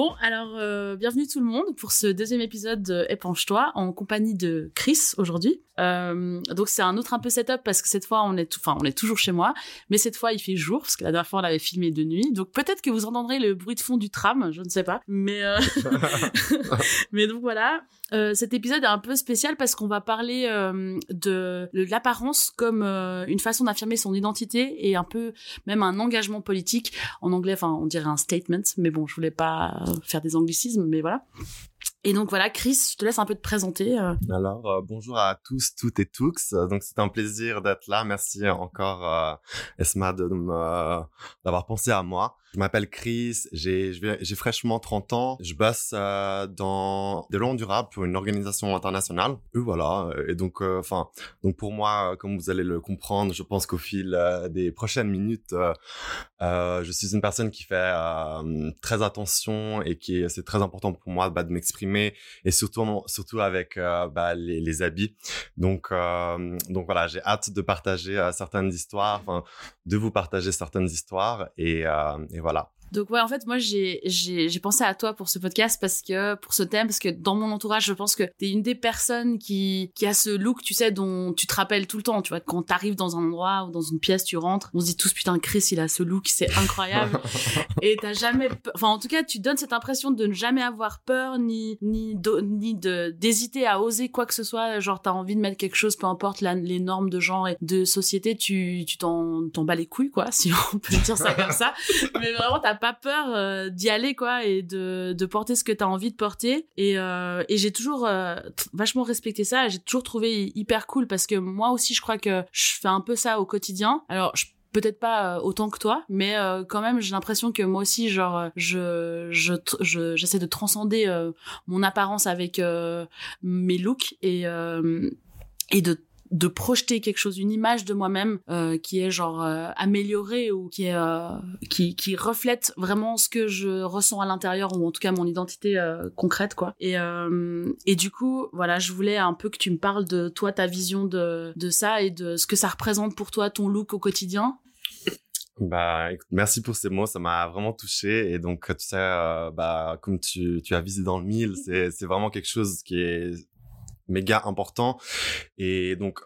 Bon, alors euh, bienvenue tout le monde pour ce deuxième épisode de Épanche-toi en compagnie de Chris aujourd'hui. Euh, donc c'est un autre un peu setup parce que cette fois on est, enfin on est toujours chez moi, mais cette fois il fait jour parce que la dernière fois on l'avait filmé de nuit. Donc peut-être que vous entendrez le bruit de fond du tram, je ne sais pas, mais euh, mais donc voilà. Euh, cet épisode est un peu spécial parce qu'on va parler euh, de, de l'apparence comme euh, une façon d'affirmer son identité et un peu même un engagement politique. En anglais, enfin, on dirait un statement, mais bon, je voulais pas faire des anglicismes, mais voilà. Et donc voilà, Chris, je te laisse un peu te présenter. euh. Alors, euh, bonjour à tous, toutes et tous. Donc, c'est un plaisir d'être là. Merci encore, euh, Esma, de d'avoir pensé à moi. Je m'appelle Chris, j'ai fraîchement 30 ans. Je bosse euh, dans des lois durables pour une organisation internationale. Et voilà. Et donc, euh, enfin, donc pour moi, euh, comme vous allez le comprendre, je pense qu'au fil euh, des prochaines minutes, euh, euh, je suis une personne qui fait euh, très attention et qui c'est très important pour moi bah, de m'exprimer et surtout surtout avec euh, bah, les, les habits. Donc euh, donc voilà, j'ai hâte de partager euh, certaines histoires, de vous partager certaines histoires et, euh, et voilà. Donc ouais, en fait, moi j'ai j'ai j'ai pensé à toi pour ce podcast parce que pour ce thème parce que dans mon entourage, je pense que t'es une des personnes qui qui a ce look, tu sais, dont tu te rappelles tout le temps. Tu vois, quand t'arrives dans un endroit ou dans une pièce, tu rentres, on se dit tous putain, Chris, il a ce look, c'est incroyable. et t'as jamais, enfin en tout cas, tu donnes cette impression de ne jamais avoir peur ni ni ni de d'hésiter à oser quoi que ce soit. Genre t'as envie de mettre quelque chose, peu importe la- les normes de genre et de société, tu tu t'en t'en bats les couilles quoi, si on peut dire ça comme ça. Mais vraiment t'as pas peur euh, d'y aller quoi et de de porter ce que t'as envie de porter. Et euh, et j'ai toujours euh, vachement respecté ça. J'ai toujours trouvé hyper cool parce que moi aussi je crois que je fais un peu ça au quotidien. Alors je peut-être pas euh, autant que toi mais euh, quand même j'ai l'impression que moi aussi genre euh, je je j'essaie de transcender euh, mon apparence avec euh, mes looks et et de de projeter quelque chose une image de moi-même euh, qui est genre euh, améliorée ou qui est euh, qui qui reflète vraiment ce que je ressens à l'intérieur ou en tout cas mon identité euh, concrète quoi et euh, et du coup voilà je voulais un peu que tu me parles de toi ta vision de de ça et de ce que ça représente pour toi ton look au quotidien Bah, écoute, merci pour ces mots, ça m'a vraiment touché. Et donc, tu sais, euh, bah, comme tu, tu as visé dans le mille, c'est, c'est vraiment quelque chose qui est méga important. Et donc,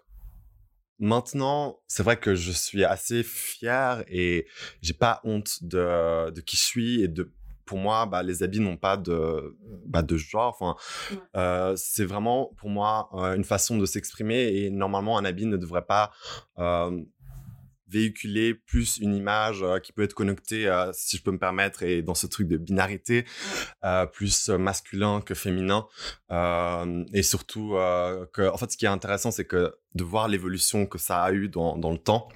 maintenant, c'est vrai que je suis assez fier et j'ai pas honte de, de qui je suis et de, pour moi, bah, les habits n'ont pas de, bah, de genre. Enfin, Ouais. euh, c'est vraiment pour moi euh, une façon de s'exprimer et normalement, un habit ne devrait pas euh, véhiculer plus une image euh, qui peut être connectée, euh, si je peux me permettre, et dans ce truc de binarité, euh, plus masculin que féminin. Et surtout, que, en fait, ce qui est intéressant, c'est que de voir l'évolution que ça a eu dans, dans le temps.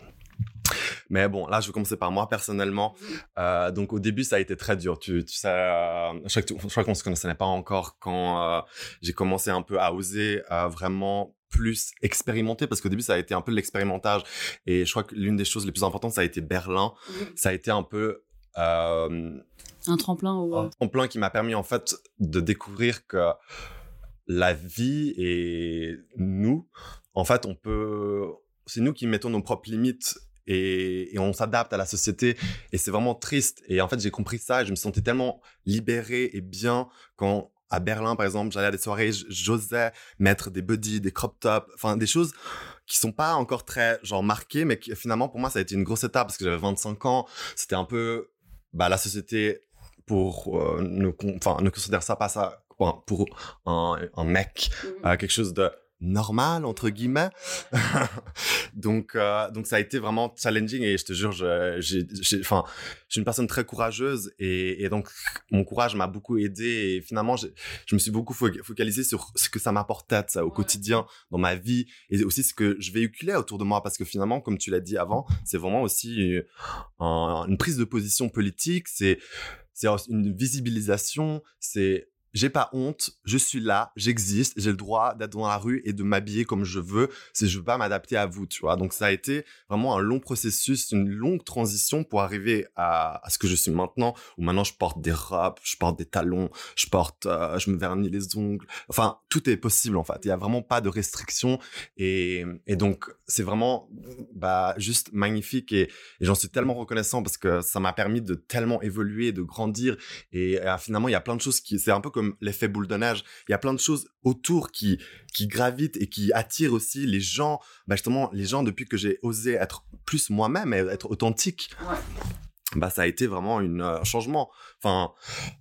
Mais bon, là, je vais commencer par moi personnellement. Euh, donc, au début, ça a été très dur. Tu, tu sais, euh, je crois qu'on se connaissait pas encore quand euh, j'ai commencé un peu à oser vraiment plus expérimenter parce qu'au début ça a été un peu l'expérimentage. Et je crois que l'une des choses les plus importantes ça a été Berlin. Ça a été un peu euh, un tremplin au un tremplin qui m'a permis en fait de découvrir que la vie et nous en fait on peut c'est nous qui mettons nos propres limites et, et on s'adapte à la société. Et c'est vraiment triste. Et en fait j'ai compris ça et je me sentais tellement libéré et bien quand à Berlin par exemple j'allais à des soirées j'osais mettre des buddies des crop tops enfin des choses qui sont pas encore très genre marquées mais qui finalement pour moi ça a été une grosse étape parce que j'avais 25 ans c'était un peu bah la société pour euh, ne con- ne considère ça pas ça pour, pour un, un mec euh, quelque chose de normal entre guillemets donc euh, donc ça a été vraiment challenging et je te jure je j'ai j'ai- enfin je suis une personne très courageuse et, et donc mon courage m'a beaucoup aidé et finalement je, je me suis beaucoup fo- focalisé sur ce que ça m'apportait ça, au Ouais. quotidien dans ma vie et aussi ce que je véhiculais autour de moi parce que finalement comme tu l'as dit avant c'est vraiment aussi euh, un- une prise de position politique c'est c'est une visibilisation c'est j'ai pas honte, je suis là, j'existe, j'ai le droit d'être dans la rue et de m'habiller comme je veux, si je veux pas m'adapter à vous, tu vois. Donc ça a été vraiment un long processus, une longue transition pour arriver à, ce que je suis maintenant, où maintenant je porte des robes, je porte des talons, je porte, euh, je me vernis les ongles, enfin tout est possible en fait. Il y a vraiment pas de restrictions et, et donc c'est vraiment bah juste magnifique et, et j'en suis tellement reconnaissant parce que ça m'a permis de tellement évoluer, de grandir et euh, finalement il y a plein de choses qui c'est un peu comme l'effet boule de neige. Il y a plein de choses autour qui, qui gravitent et qui attirent aussi les gens. Bah justement, les gens, depuis que j'ai osé être plus moi-même et être authentique. Bah, ça a été vraiment euh, un changement. Enfin,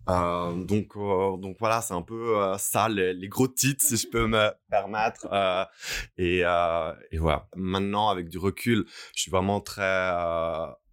euh, donc, euh, donc voilà, c'est un peu ça, les, les, gros titres, si je peux me permettre. Et, et voilà. Maintenant, avec du recul, je suis vraiment très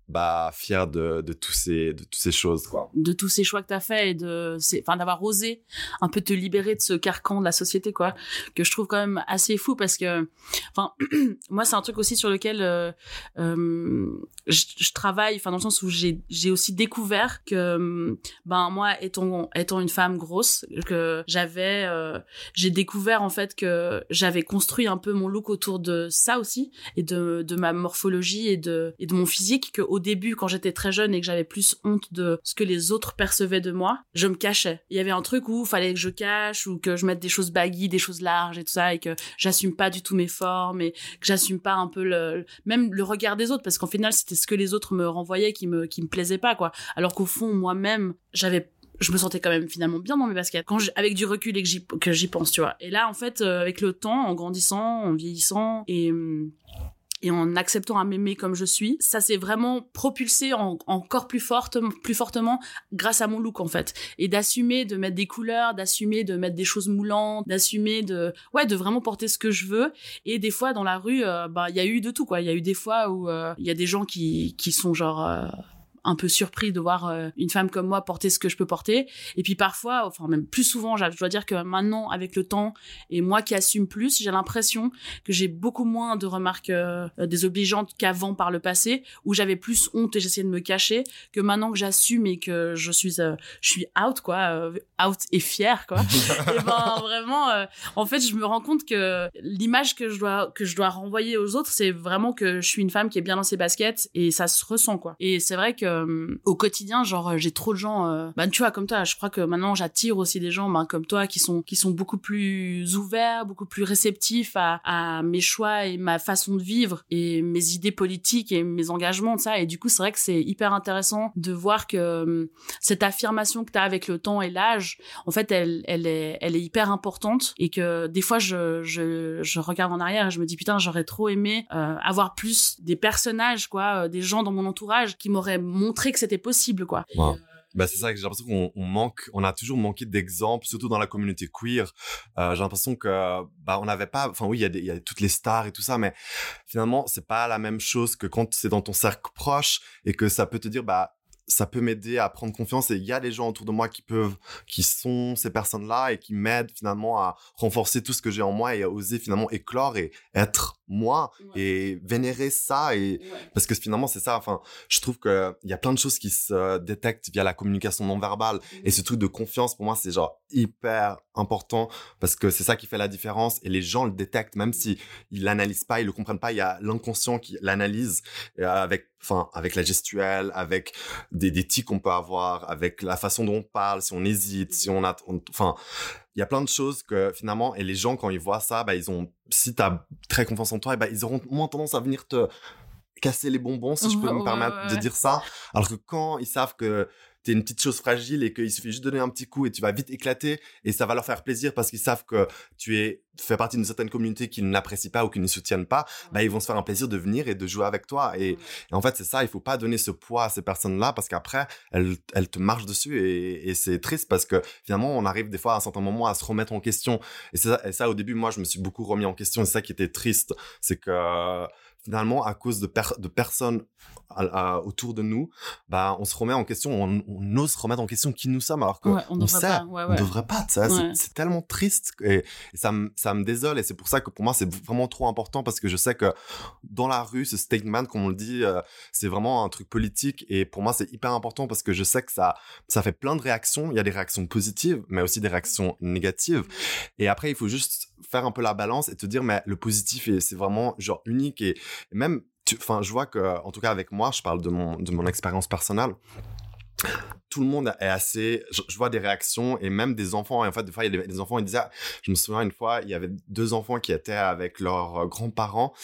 bah fier de, de tous ces de toutes ces choses quoi. De tous ces choix que tu as fait et d'avoir osé un peu te libérer de ce carcan de la société quoi que je trouve quand même assez fou parce que enfin moi c'est un truc aussi sur lequel euh, euh, je, travaille enfin dans le sens où j'ai j'ai aussi découvert que ben moi étant étant une femme grosse que j'avais euh, j'ai découvert en fait que j'avais construit un peu mon look autour de ça aussi et de de ma morphologie et de et de mon physique que au début, quand j'étais très jeune et que j'avais plus honte de ce que les autres percevaient de moi, je me cachais. Il y avait un truc où il fallait que je cache ou que je mette des choses baggy, des choses larges et tout ça et que j'assume pas du tout mes formes et que j'assume pas un peu le, même le regard des autres parce qu'en final, c'était ce que les autres me renvoyaient qui me, me plaisait pas, quoi. Alors qu'au fond, moi-même, j'avais je me sentais quand même finalement bien dans mes baskets quand avec du recul et que j'y que j'y pense tu vois et là en fait euh, avec le temps en grandissant en vieillissant et hum, et en acceptant à m'aimer comme je suis, ça s'est vraiment propulsé en, encore plus forte, plus fortement grâce à mon look en fait, et d'assumer de mettre des couleurs, d'assumer de mettre des choses moulantes, d'assumer de ouais de vraiment porter ce que je veux. Et des fois dans la rue, euh, bah il y a eu de tout quoi. Il y a eu des fois où euh, il y a des gens qui qui sont genre euh, un peu surpris de voir euh, une femme comme moi porter ce que je peux porter. Et puis parfois, enfin même plus souvent, je dois dire que maintenant, avec le temps, et moi qui assume plus, j'ai l'impression que j'ai beaucoup moins de remarques euh, désobligeantes qu'avant par le passé, où j'avais plus honte et j'essayais de me cacher, que maintenant que j'assume et que je suis, euh, je suis out quoi, out et fière quoi. et ben vraiment, en fait, je me rends compte que l'image que je dois que je dois renvoyer aux autres, c'est vraiment que je suis une femme qui est bien dans ses baskets et ça se ressent quoi. Et c'est vrai que euh, au quotidien, genre j'ai trop de gens, euh, bah tu vois comme toi, je crois que maintenant j'attire aussi des gens bah, comme toi qui sont qui sont beaucoup plus ouverts, beaucoup plus réceptifs à, à mes choix et ma façon de vivre et mes idées politiques et mes engagements ça. Et du coup, c'est vrai que c'est hyper intéressant de voir que euh, cette affirmation que tu as avec le temps et l'âge, en fait, elle elle est elle est hyper importante et que des fois je je, je regarde en arrière et je me dis putain, j'aurais trop aimé euh, avoir plus des personnages quoi, des gens dans mon entourage qui m'auraient montrer que c'était possible, quoi. Wow. Bah, c'est ça que j'ai l'impression qu'on on manque, on a toujours manqué d'exemples, surtout dans la communauté queer. Euh, j'ai l'impression que, bah, on n'avait pas, enfin oui, il y, y a toutes les stars et tout ça, mais finalement, c'est pas la même chose que quand c'est dans ton cercle proche et que ça peut te dire, bah, ça peut m'aider à prendre confiance et il y a des gens autour de moi qui peuvent, qui sont ces personnes-là et qui m'aident finalement à renforcer tout ce que j'ai en moi et à oser finalement éclore et être moi ouais. et vénérer ça et ouais. parce que finalement c'est ça enfin je trouve que il y a plein de choses qui se détectent via la communication non verbale mmh. et ce truc de confiance pour moi c'est genre hyper important parce que c'est ça qui fait la différence et les gens le détectent même si ils l'analysent pas ils le comprennent pas il y a l'inconscient qui l'analyse avec enfin avec la gestuelle avec des, des tics qu'on peut avoir avec la façon dont on parle si on hésite si on a enfin il y a plein de choses que finalement, et les gens, quand ils voient ça, bah, ils ont, si t'as très confiance en toi, et bah, ils auront moins tendance à venir te casser les bonbons, si je peux ouais, me permettre ouais, ouais. de dire ça. Alors que quand ils savent que t'es une petite chose fragile et qu'il suffit juste de donner un petit coup et tu vas vite éclater et ça va leur faire plaisir parce qu'ils savent que tu es fais partie d'une certaine communauté qu'ils n'apprécient pas ou qu'ils ne soutiennent pas, bah ils vont se faire un plaisir de venir et de jouer avec toi et, et en fait c'est ça, il faut pas donner ce poids à ces personnes-là parce qu'après elles, elles te marchent dessus et, et c'est triste parce que finalement on arrive des fois à un certain moment à se remettre en question et ça, et ça au début moi je me suis beaucoup remis en question et c'est ça qui était triste, c'est que finalement, à cause de, de personnes autour de nous, bah, on se remet en question, on, ose remettre en question qui nous sommes, alors qu'on on, sait, pas. on devrait pas. C'est tellement triste et, ça, me, ça me désole. Et c'est pour ça que pour moi, c'est vraiment trop important parce que je sais que dans la rue, ce statement, comme on le dit, euh, c'est vraiment un truc politique. Et pour moi, c'est hyper important parce que je sais que ça, ça fait plein de réactions. Il y a des réactions positives, mais aussi des réactions négatives. Et après, il faut juste faire un peu la balance et te dire, mais le positif, c'est vraiment genre unique et, même, enfin, je vois que, en tout cas avec moi, je parle de mon, de mon expérience personnelle tout le monde est assez je, vois des réactions et même des enfants. Et en fait des fois il y a des, enfants ils disaient je me souviens une fois il y avait deux enfants qui étaient avec leurs euh, grands-parents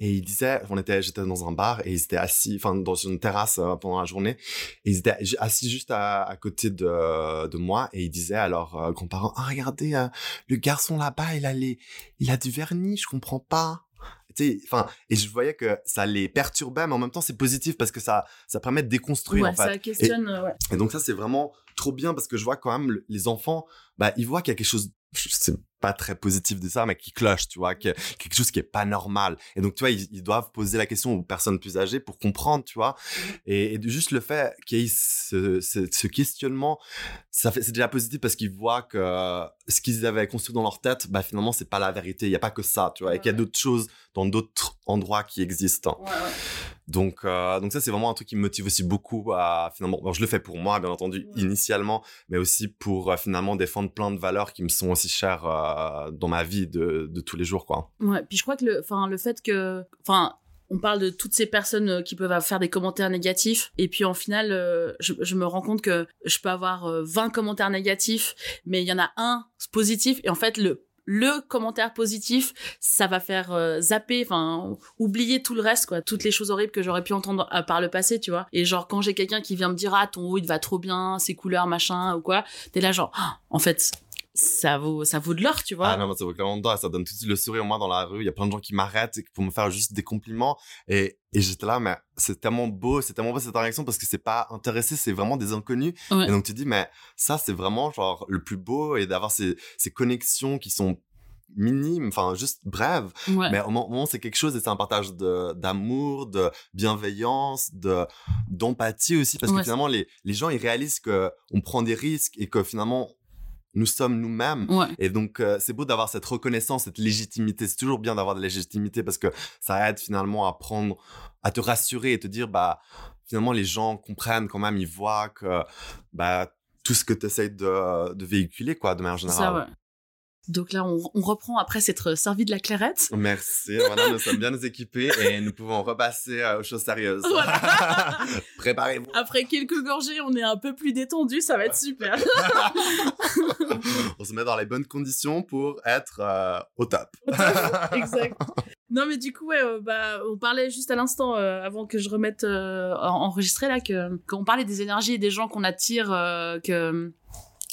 et ils disaient on était j'étais dans un bar et ils étaient assis enfin dans une terrasse euh, pendant la journée et ils étaient assis juste à, côté de, de moi et ils disaient à leurs euh, grands-parents ah regardez le garçon là-bas il a les il a du vernis je comprends pas enfin, et je voyais que ça les perturbait, mais en même temps, c'est positif parce que ça, ça permet de déconstruire, en fait. ça questionne, et, ouais. Et donc ça, c'est vraiment trop bien parce que je vois quand même les enfants, bah, ils voient qu'il y a quelque chose c'est pas très positif de ça, mais qui cloche, tu vois, quelque chose qui est pas normal. Et donc, tu vois, ils, doivent poser la question aux personnes plus âgées pour comprendre, tu vois. Et, juste le fait qu'il y ait ce, questionnement, ça fait, c'est déjà positif parce qu'ils voient que ce qu'ils avaient construit dans leur tête, bah, finalement, c'est pas la vérité. Il y a pas que ça, tu vois, et qu'il y a d'autres choses dans d'autres endroits qui existent. Ouais, donc, euh, donc ça, c'est vraiment un truc qui me motive aussi beaucoup à finalement. je le fais pour moi, bien entendu, initialement, mais aussi pour euh, finalement défendre plein de valeurs qui me sont aussi chères euh, dans ma vie de, tous les jours, quoi. Ouais. Puis je crois que le, enfin, le fait que, enfin, on parle de toutes ces personnes qui peuvent faire des commentaires négatifs et puis en final je, je, me rends compte que je peux avoir 20 commentaires négatifs mais il y en a un positif et en fait le le commentaire positif, ça va faire euh, zapper, enfin oublier tout le reste, quoi, toutes les choses horribles que j'aurais pu entendre euh, par le passé, tu vois. Et genre quand j'ai quelqu'un qui vient me dire ah ton haut il va trop bien, ses couleurs machin ou quoi, t'es là genre ah, en fait ça vaut ça vaut de l'or tu vois. Ah non ça vaut clairement de l'or ça donne tout de suite le sourire moi dans la rue. Il y a plein de gens qui m'arrêtent pour me faire juste des compliments. Et, et j'étais là mais c'est tellement beau c'est tellement beau cette réaction parce que c'est pas intéressé c'est vraiment des inconnus. Et donc tu dis mais ça c'est vraiment genre le plus beau et d'avoir ces, ces connexions qui sont minimes enfin juste brèves. Mais au moment c'est quelque chose et c'est un partage d'amour de bienveillance de d'empathie aussi parce que finalement les les gens ils réalisent que on prend des risques et que finalement nous sommes nous-mêmes. Et donc, euh, c'est beau d'avoir cette reconnaissance, cette légitimité. C'est toujours bien d'avoir de la légitimité parce que ça aide finalement à prendre, à te rassurer et te dire, bah, finalement, les gens comprennent quand même, ils voient que, bah, tout ce que tu essayes de, de, véhiculer, quoi, de manière générale. Ça, donc là, on, on, reprend après s'être servi de la clairette. Merci. Voilà, nous sommes bien équipés et nous pouvons repasser euh, aux choses sérieuses. Voilà. Préparez-vous. Après quelques gorgées, on est un peu plus détendu. Ça va être super. on se met dans les bonnes conditions pour être euh, au top. exact. Non, mais du coup, ouais, euh, bah, on parlait juste à l'instant, avant que je remette enregistré là, que qu'on parlait des énergies et des gens qu'on attire, que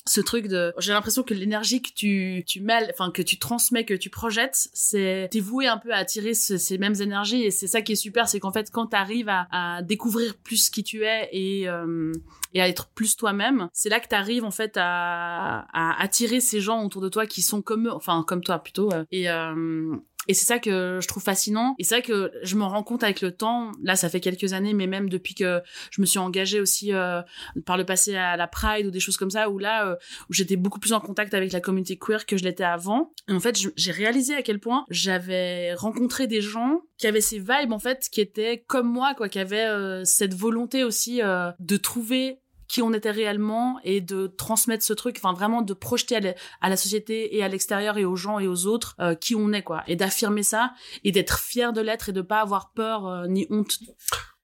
ce truc de j'ai l'impression que l'énergie que tu tu mêles enfin que tu transmets que tu projettes c'est t'es voué un peu à attirer ces mêmes énergies et c'est ça qui est super c'est qu'en fait quand t'arrives à, à découvrir plus qui tu es et euh, et à être plus toi-même c'est là que t'arrives en fait à, à attirer ces gens autour de toi qui sont comme eux enfin comme toi plutôt euh, et euh, et c'est ça que je trouve fascinant. Et c'est vrai que je me rends compte avec le temps, là ça fait quelques années, mais même depuis que je me suis engagée aussi euh, par le passé à la Pride ou des choses comme ça, où là, euh, où j'étais beaucoup plus en contact avec la communauté queer que je l'étais avant. Et en fait, j'ai réalisé à quel point j'avais rencontré des gens qui avaient ces vibes en fait, qui étaient comme moi, quoi, qui avaient euh, cette volonté aussi de trouver qui on était réellement et de transmettre ce truc, enfin vraiment de projeter à, la, société et à l'extérieur et aux gens et aux autres euh, qui on est quoi, et d'affirmer ça et d'être fier de l'être et de pas avoir peur euh, ni honte.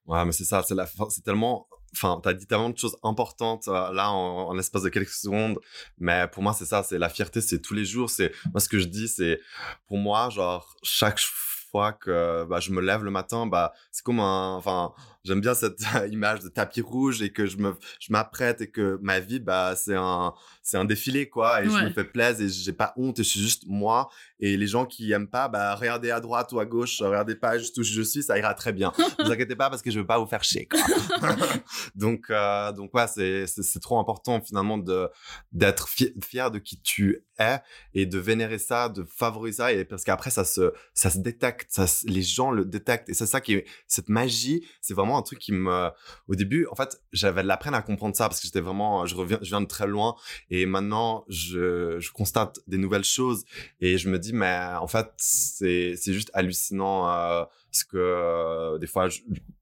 Ouais, mais c'est ça, c'est tellement enfin, t'as dit tellement de choses importantes euh, là en, en l'espace de quelques secondes, mais pour moi c'est ça, c'est la fierté, c'est tous les jours, c'est moi ce que je dis, c'est pour moi genre chaque fois que bah, je me lève le matin, bah c'est comme un, enfin j'aime bien cette image de tapis rouge et que je me, je m'apprête et que ma vie, bah, c'est un, c'est un défilé, quoi. Et je me fais plaisir et j'ai pas honte et je suis juste moi. Et les gens qui aiment pas, bah, regardez à droite ou à gauche, regardez pas juste où je suis, ça ira très bien. ne vous inquiétez pas parce que je veux pas vous faire chier, quoi. donc, euh, donc, ouais, c'est, c'est, trop important, finalement, de, d'être fier de qui tu es et de vénérer ça, de favoriser ça. Et parce qu'après, ça se, ça se détecte, ça, les gens le détectent. Et c'est ça qui est, cette magie, c'est vraiment un truc qui me, au début, en fait, j'avais de la peine à comprendre ça parce que j'étais vraiment, je reviens, je viens de très loin et maintenant, je, constate des nouvelles choses et je me dis, mais en fait, c'est, juste hallucinant, euh, parce que euh, des fois,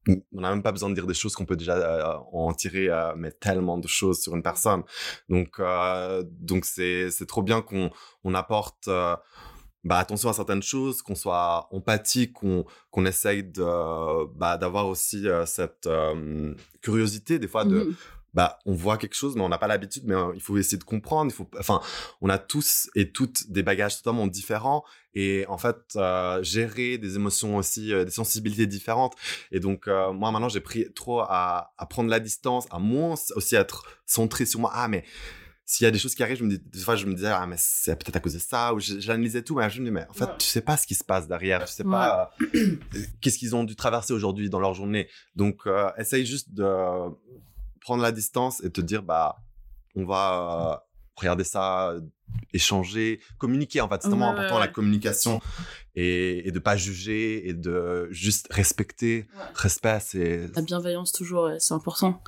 on n'a même pas besoin de dire des choses qu'on peut déjà euh, en tirer, mais tellement de choses sur une personne. Donc, donc c'est, trop bien qu'on on apporte bah, attention à certaines choses, qu'on soit empathique, qu'on qu'on essaye bah, d'avoir aussi cette curiosité des fois de mmh bah on voit quelque chose mais on n'a pas l'habitude mais il faut essayer de comprendre il faut enfin on a tous et toutes des bagages totalement différents et en fait gérer des émotions aussi des sensibilités différentes et donc moi maintenant j'ai pris trop à, à prendre la distance à moins aussi être centré sur moi. Ah mais s'il y a des choses qui arrivent, je me dis, des fois, je me disais, ah, mais c'est peut-être à cause de ça, ou j'analysais tout, mais je me dis, mais en fait, tu sais pas ce qui se passe derrière, tu sais pas euh, qu'est-ce qu'ils ont dû traverser aujourd'hui dans leur journée. Donc, euh, essaye juste de prendre la distance et te dire, bah, on va euh, regarder ça, échanger, communiquer, en fait. C'est tellement important, la communication et, et de pas juger et de juste respecter. Respect, c'est la bienveillance toujours, c'est important.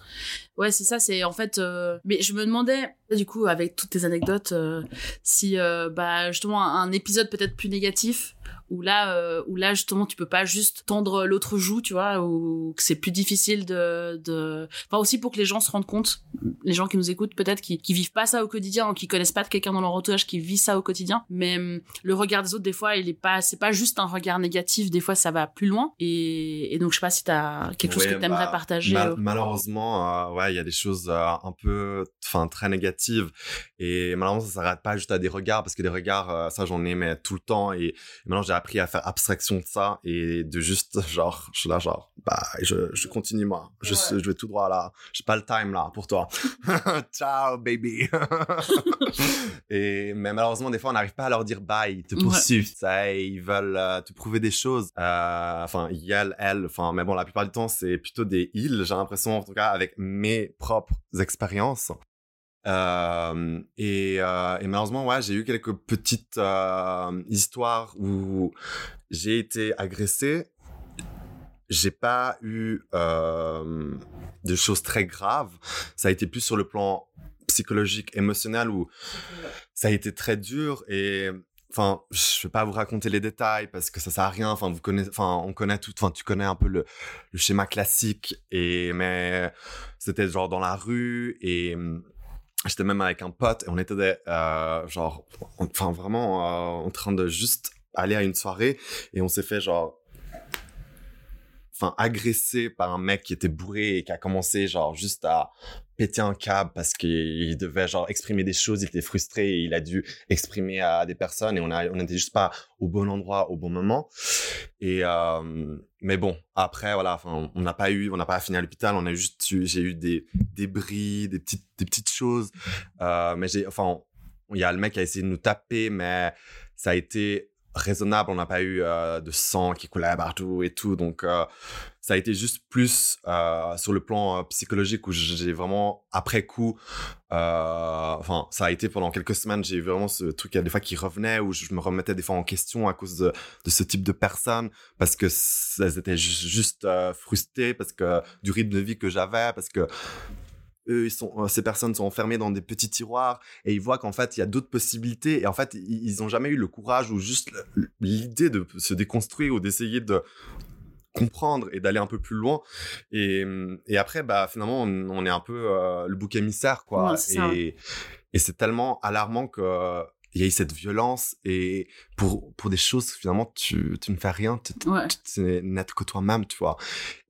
Ouais, c'est ça. C'est en fait. Euh, mais je me demandais du coup avec toutes tes anecdotes euh, si euh, bah justement un épisode peut-être plus négatif où là euh, où là justement tu peux pas juste tendre l'autre joue tu vois ou que c'est plus difficile de de enfin aussi pour que les gens se rendent compte les gens qui nous écoutent peut-être qui qui vivent pas ça au quotidien ou qui connaissent pas de quelqu'un dans leur entourage qui vit ça au quotidien. Mais hum, le regard des autres des fois il est pas c'est pas juste un regard négatif. Des fois ça va plus loin. Et, et donc je sais pas si t'as quelque chose que t'aimerais bah, partager malheureusement euh, ouais il y a des choses euh, un peu enfin très négatives. Et malheureusement ça s'arrête pas juste à des regards parce que des regards ça j'en ai mais tout le temps. Et, et maintenant j'ai appris à faire abstraction de ça et de juste, genre, je suis là, genre, bah, je, je continue, moi. Je, je vais tout droit là. J'ai pas le time là pour toi. Ciao, baby. et, mais malheureusement, des fois, on n'arrive pas à leur dire bye. Ils te poursuivent, ça, ils veulent euh, te prouver des choses. Euh, enfin, elle, elle, enfin, mais bon, la plupart du temps, c'est plutôt des ils, j'ai l'impression, en tout cas, avec mes propres expériences. Et, malheureusement, ouais, j'ai eu quelques petites histoires où j'ai été agressé. J'ai pas eu de choses très graves. Ça a été plus sur le plan psychologique, émotionnel, où ça a été très dur et enfin je vais pas vous raconter les détails parce que ça sert à rien enfin vous connaissez enfin on connaît tout enfin tu connais un peu le, le schéma classique et mais c'était genre dans la rue et J'étais même avec un pote et on était euh, genre, enfin vraiment euh, en train de juste aller à une soirée et on s'est fait genre, enfin agressé par un mec qui était bourré et qui a commencé genre juste à péter un câble parce qu'il devait genre exprimer des choses, il était frustré et il a dû exprimer à des personnes et on a n'était juste pas au bon endroit au bon moment. Et euh, mais bon, après voilà, enfin on n'a pas eu on n'a pas fini à l'hôpital, on a juste eu j'ai eu des débris, des petites des petites choses euh, mais j'ai enfin il y a le mec qui a essayé de nous taper mais ça a été raisonnable, on n'a pas eu euh, de sang qui coulait partout et tout. Donc euh, ça a été juste plus euh, sur le plan psychologique où j'ai vraiment après coup enfin ça a été pendant quelques semaines j'ai eu vraiment ce truc il y a des fois qui revenait où je me remettais des fois en question à cause de, ce type de personnes parce que elles étaient juste, frustrées parce que du rythme de vie que j'avais parce que eux, ils sont, ces personnes sont enfermées dans des petits tiroirs et ils voient qu'en fait, il y a d'autres possibilités et en fait, ils n'ont jamais eu le courage ou juste l'idée de se déconstruire ou d'essayer de, comprendre et d'aller un peu plus loin. Et, et après, bah, finalement, on, est un peu euh, le bouc émissaire, quoi. et, et c'est tellement alarmant que il y a eu cette violence et pour pour des choses finalement tu tu ne fais rien tu, ouais. n'être que toi-même tu vois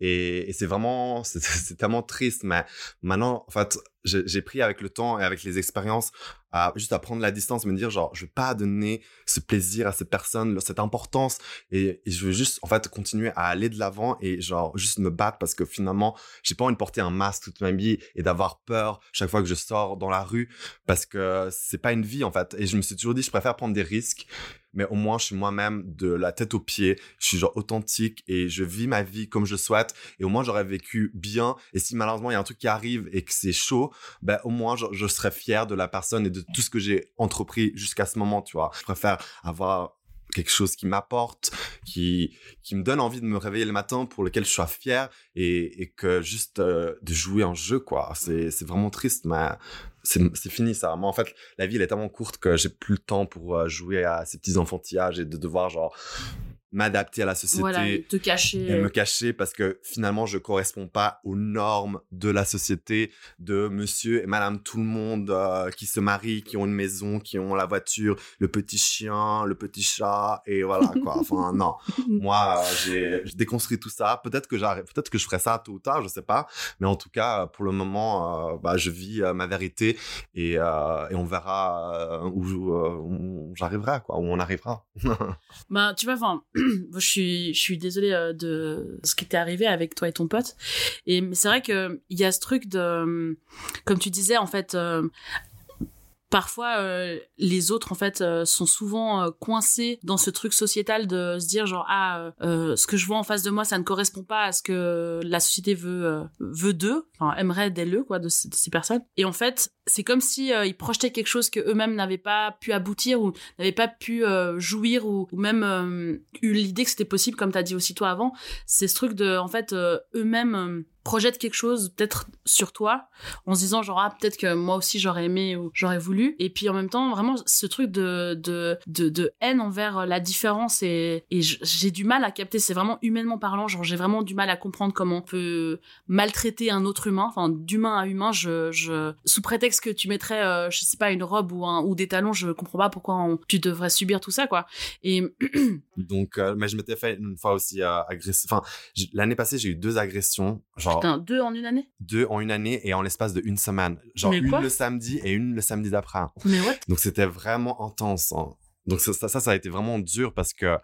et, et c'est vraiment c'est tellement triste mais maintenant en fait j'ai pris avec le temps et avec les expériences à juste à prendre la distance, me dire genre je vais pas donner ce plaisir à cette personne, cette importance et, je veux juste en fait continuer à aller de l'avant et genre juste me battre parce que finalement j'ai pas envie de porter un masque toute ma vie et d'avoir peur chaque fois que je sors dans la rue parce que c'est pas une vie en fait. Et je me suis toujours dit je préfère prendre des risques mais au moins je suis moi-même de la tête aux pieds, je suis genre authentique et je vis ma vie comme je souhaite et au moins j'aurais vécu bien et si malheureusement il y a un truc qui arrive et que c'est chaud, ben au moins je, serais fier de la personne et de tout ce que j'ai entrepris jusqu'à ce moment, tu vois. Je préfère avoir quelque chose qui m'apporte, qui qui me donne envie de me réveiller le matin, pour lequel je sois fier et, et que juste euh, de jouer un jeu quoi. C'est c'est vraiment triste, mais c'est fini ça. Moi en fait, la vie elle est tellement courte que j'ai plus le temps pour euh, jouer à ces petits enfantillages et de devoir genre m'adapter à la société voilà, te cacher et me cacher parce que finalement je corresponds pas aux normes de la société de monsieur et madame tout le monde euh, qui se marient qui ont une maison qui ont la voiture le petit chien le petit chat et voilà quoi. Enfin non. Moi j'ai déconstruit tout ça. Peut-être que j'arrive peut-être que je ferai ça tôt ou tard je sais pas. Mais en tout cas pour le moment euh, bah, je vis euh, ma vérité et, et on verra où, où j'arriverai quoi où on arrivera. Bah tu vas voir je suis, je suis désolée euh, de ce qui t'est arrivé avec toi et ton pote. Et c'est vrai que il y a ce truc de, comme tu disais, en fait, euh, parfois euh, les autres en fait euh, sont souvent euh, coincés dans ce truc sociétal de se dire genre ah ce que je vois en face de moi ça ne correspond pas à ce que la société veut veut d'eux enfin aimerait d'elle quoi de, ces personnes. Et en fait c'est comme si ils projetaient quelque chose que eux-mêmes n'avaient pas pu aboutir ou n'avaient pas pu jouir ou, ou même eu l'idée que c'était possible comme t'as dit aussi toi avant. C'est ce truc de en fait eux-mêmes projette quelque chose peut-être sur toi en se disant genre ah peut-être que moi aussi j'aurais aimé ou j'aurais voulu. Et puis en même temps vraiment ce truc de de de, haine envers la différence et j'ai du mal à capter. C'est vraiment humainement parlant. Genre j'ai vraiment du mal à comprendre comment on peut maltraiter un autre humain. Enfin d'humain à humain je je sous prétexte que tu mettrais euh, je sais pas une robe ou un ou des talons je comprends pas pourquoi tu devrais subir tout ça quoi. Et donc euh, mais je m'étais fait une fois aussi euh, enfin l'année passée j'ai eu deux agressions Putain, deux en une année? Deux en une année et en l'espace de une semaine. Genre une le samedi et une le samedi d'après. Mais what? Donc c'était vraiment intense. Hein. Donc ça, ça, ça a été vraiment dur parce que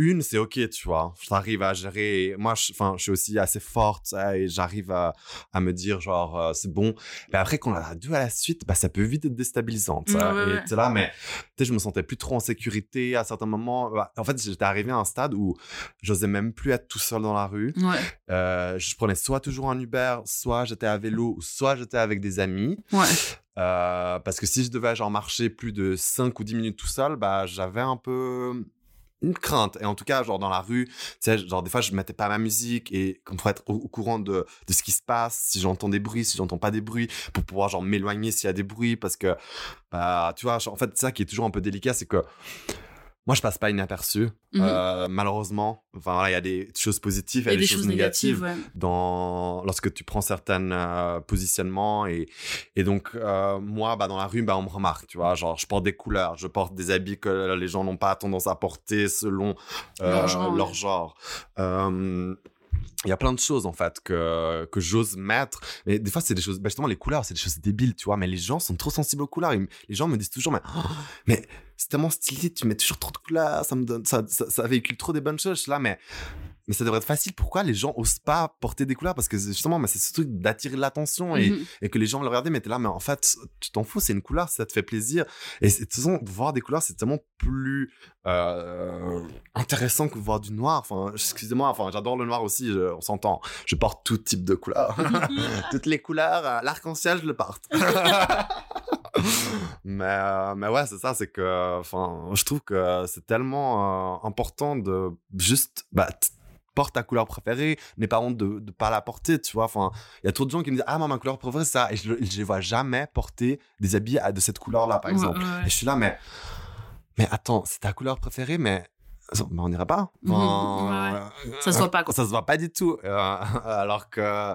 une, c'est ok, tu vois. J'arrive à gérer. Moi, je, suis aussi assez forte et j'arrive à, à, me dire genre euh, c'est bon. Mais après, quand on a deux à la suite, bah ça peut vite être déstabilisant. et là, mais tu sais, je me sentais plus trop en sécurité à certains moments. Bah, en fait, j'étais arrivé à un stade où j'osais même plus être tout seul dans la rue. Euh, je prenais soit toujours un Uber, soit j'étais à vélo, soit j'étais avec des amis. Ouais. Euh, parce que si je devais genre marcher plus de 5 ou 10 minutes tout seul, bah j'avais un peu une crainte. Et en tout cas genre dans la rue tu sais genre des fois je mettais pas ma musique et comme pour être au, courant de, de ce qui se passe si j'entends des bruits si j'entends pas des bruits pour pouvoir genre m'éloigner s'il y a des bruits parce que bah tu vois en fait ça qui est toujours un peu délicat c'est que moi je passe pas inaperçu. Mmh euh, malheureusement enfin voilà il y a des choses positives et, des, choses, négatives, dans lorsque tu prends certains euh, positionnements et et donc euh, moi bah dans la rue bah on me remarque tu vois. Genre je porte des couleurs je porte des habits que les gens n'ont pas tendance à porter selon leur genre, leur genre. Il y a plein de choses en fait que que j'ose mettre. Mais des fois c'est des choses bah, justement les couleurs c'est des choses débiles tu vois. Mais les gens sont trop sensibles aux couleurs. Les gens me disent toujours mais oh, mais c'est tellement stylé, tu mets toujours trop de couleurs, ça me donne, ça, ça, véhicule trop des bonnes choses. Là, mais, mais ça devrait être facile. Pourquoi les gens osent pas porter des couleurs? Parce que justement, c'est ce truc d'attirer l'attention et, mhm. et, que les gens le regardent, mais t'es là, mais en fait, tu t'en fous, c'est une couleur, ça te fait plaisir. Et de toute façon, voir des couleurs, c'est tellement plus, euh, intéressant que voir du noir. Enfin, excusez-moi, enfin, j'adore le noir aussi, on s'entend. Je porte tout type de couleurs. Toutes les couleurs, euh, l'arc-en-ciel, je le porte. mais, euh, mais ouais, c'est ça, c'est que, enfin, je trouve que c'est tellement euh, important de juste, bah, porte ta couleur préférée, n'aie pas honte de ne pas la porter, tu vois. Enfin, il y a trop de gens qui me disent Ah, ma couleur préférée, c'est ça. Et je ne les vois jamais porter des habits de cette couleur-là, par exemple. Et je suis là, mais, mais attends, c'est ta couleur préférée, mais bah, on n'irait pas. Ça se voit pas, quoi. Ça se voit pas du tout. Euh, alors que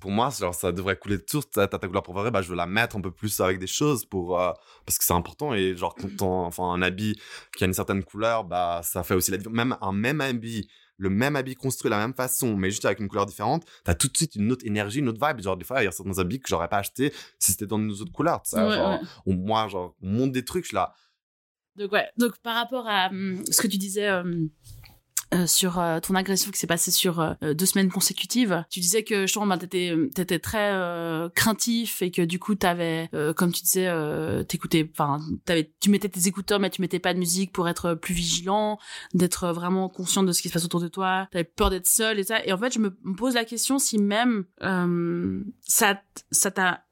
pour moi, genre, ça devrait couler de source. Ta, ta couleur préférée, bah, je veux la mettre un peu plus avec des choses pour, euh, parce que c'est important. Et genre, quand on- enfin, un habit qui a une certaine couleur, bah, ça fait aussi la différence. Même un même habit, le même habit construit de la même façon, mais juste avec une couleur différente, t'as tout de suite une autre énergie, une autre vibe. Genre, des fois, il y a certains habits que j'aurais pas acheté si c'était dans nos autres couleurs. tu sais, Ouais, genre, ouais. ou moi, genre, on monte des trucs, je suis là. Donc ouais, donc par rapport à hum, ce que tu disais euh, euh, sur euh, ton agression qui s'est passée sur euh, deux semaines consécutives, tu disais que justement bah, t'étais t'étais très euh, craintif et que du coup t'avais, euh, comme tu disais, euh, t'écoutais, enfin t'avais, tu mettais tes écouteurs mais tu mettais pas de musique pour être plus vigilant, d'être vraiment conscient de ce qui se passe autour de toi, t'avais peur d'être seul et ça. Et en fait je me, pose la question si même euh, ça ça t'a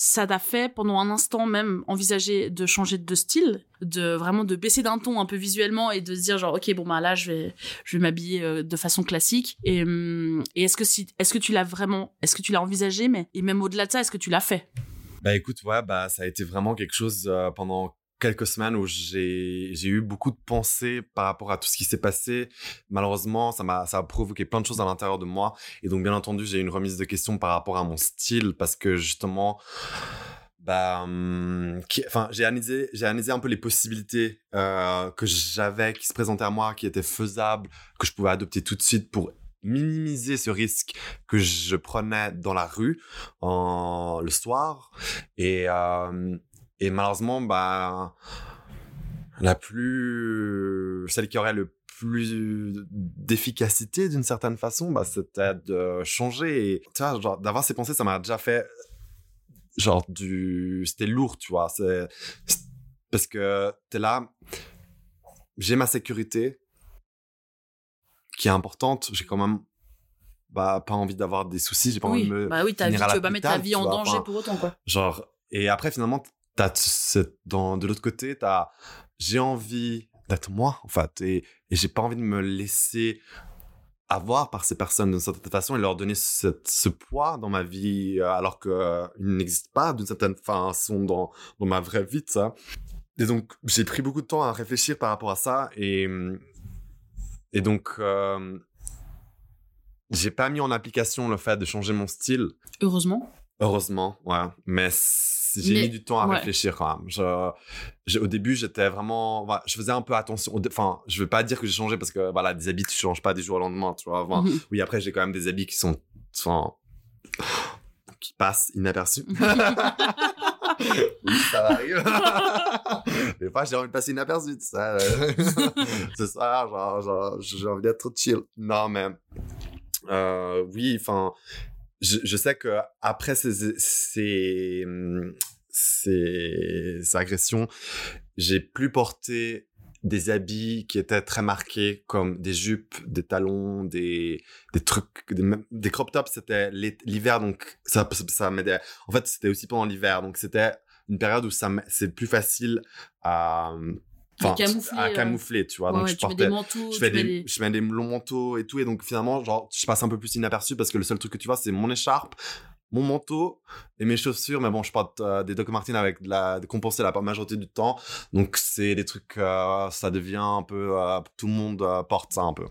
ça t'a fait pendant un instant même envisager de changer de style, de vraiment de baisser d'un ton un peu visuellement et de se dire genre ok bon bah là je vais je m'habiller euh, de façon classique. Et, hum, et est-ce que si est-ce que tu l'as vraiment est-ce que tu l'as envisagé mais et même au-delà de ça est-ce que tu l'as fait? Bah écoute, ouais, bah ça a été vraiment quelque chose euh, pendant quelques semaines où j'ai eu beaucoup de pensées par rapport à tout ce qui s'est passé. Malheureusement, ça m'a ça a provoqué plein de choses à l'intérieur de moi et donc bien entendu, j'ai eu une remise de questions par rapport à mon style parce que justement bah hum, enfin j'ai analysé analysé un peu les possibilités euh, que j'avais qui se présentaient à moi qui étaient faisables que je pouvais adopter tout de suite pour minimiser ce risque que je prenais dans la rue en, le soir et, euh, et malheureusement, bah, la plus, celle qui aurait le plus d'efficacité d'une certaine façon, bah, c'était de changer. Et, tu vois, genre, d'avoir ces pensées, ça m'a déjà fait, genre, du, c'était lourd, tu vois. C'est, parce que t'es là, j'ai ma sécurité qui est importante. J'ai quand même, bah, pas envie d'avoir des soucis. J'ai pas envie de me, bah oui ta vie finir à tu veux pas mettre ta vie en danger pour autant quoi Genre, et après, finalement, cette- dans, de l'autre côté, t'as, j'ai envie d'être moi, en fait, et, et j'ai pas envie de me laisser avoir par ces personnes d'une certaine façon et leur donner ce poids dans ma vie, euh, alors qu'ils n'existent pas d'une certaine façon dans, dans ma vraie vie, sais. Et donc, j'ai pris beaucoup de temps à réfléchir par rapport à ça, et, et donc, euh, j'ai pas mis en application le fait de changer mon style, heureusement Heureusement, ouais. Mais j'ai Mais- mis du temps à ouais. réfléchir quand même. Je, au début, j'étais vraiment. voilà, je faisais un peu attention. Enfin, je veux pas dire que j'ai changé parce que voilà, des habits, tu changes pas du jour au lendemain, tu vois. Enfin, Mhm. Oui, après, j'ai quand même des habits qui sont. enfin, qui passent inaperçus. oui, ça arrive. Des fois, j'ai envie de passer inaperçu, tu sais. C'est ça, genre, genre, j'ai envie d'être trop chill. Non, mais. euh, oui, enfin. Je, sais que après ces, ces, ces, ces agressions, j'ai plus porté des habits qui étaient très marqués comme des jupes, des talons, des, des trucs, des, des crop tops, c'était l'hiver, donc ça, ça, ça m'aidait. En fait, c'était aussi pendant l'hiver, donc c'était une période où ça c'est plus facile à, enfin, camoufler, à euh. camoufler, tu vois. Ouais, donc je tu mets portais, des manteaux je fais des, des- je mets des longs manteaux et tout, et donc finalement, genre, je passe un peu plus inaperçu parce que le seul truc que tu vois, c'est mon écharpe, mon manteau et mes chaussures. Mais bon, je porte euh, des Doc Martens avec de la, de compenser la majorité du temps. Donc, c'est des trucs, euh, ça devient un peu, euh, tout le monde euh, porte ça un peu.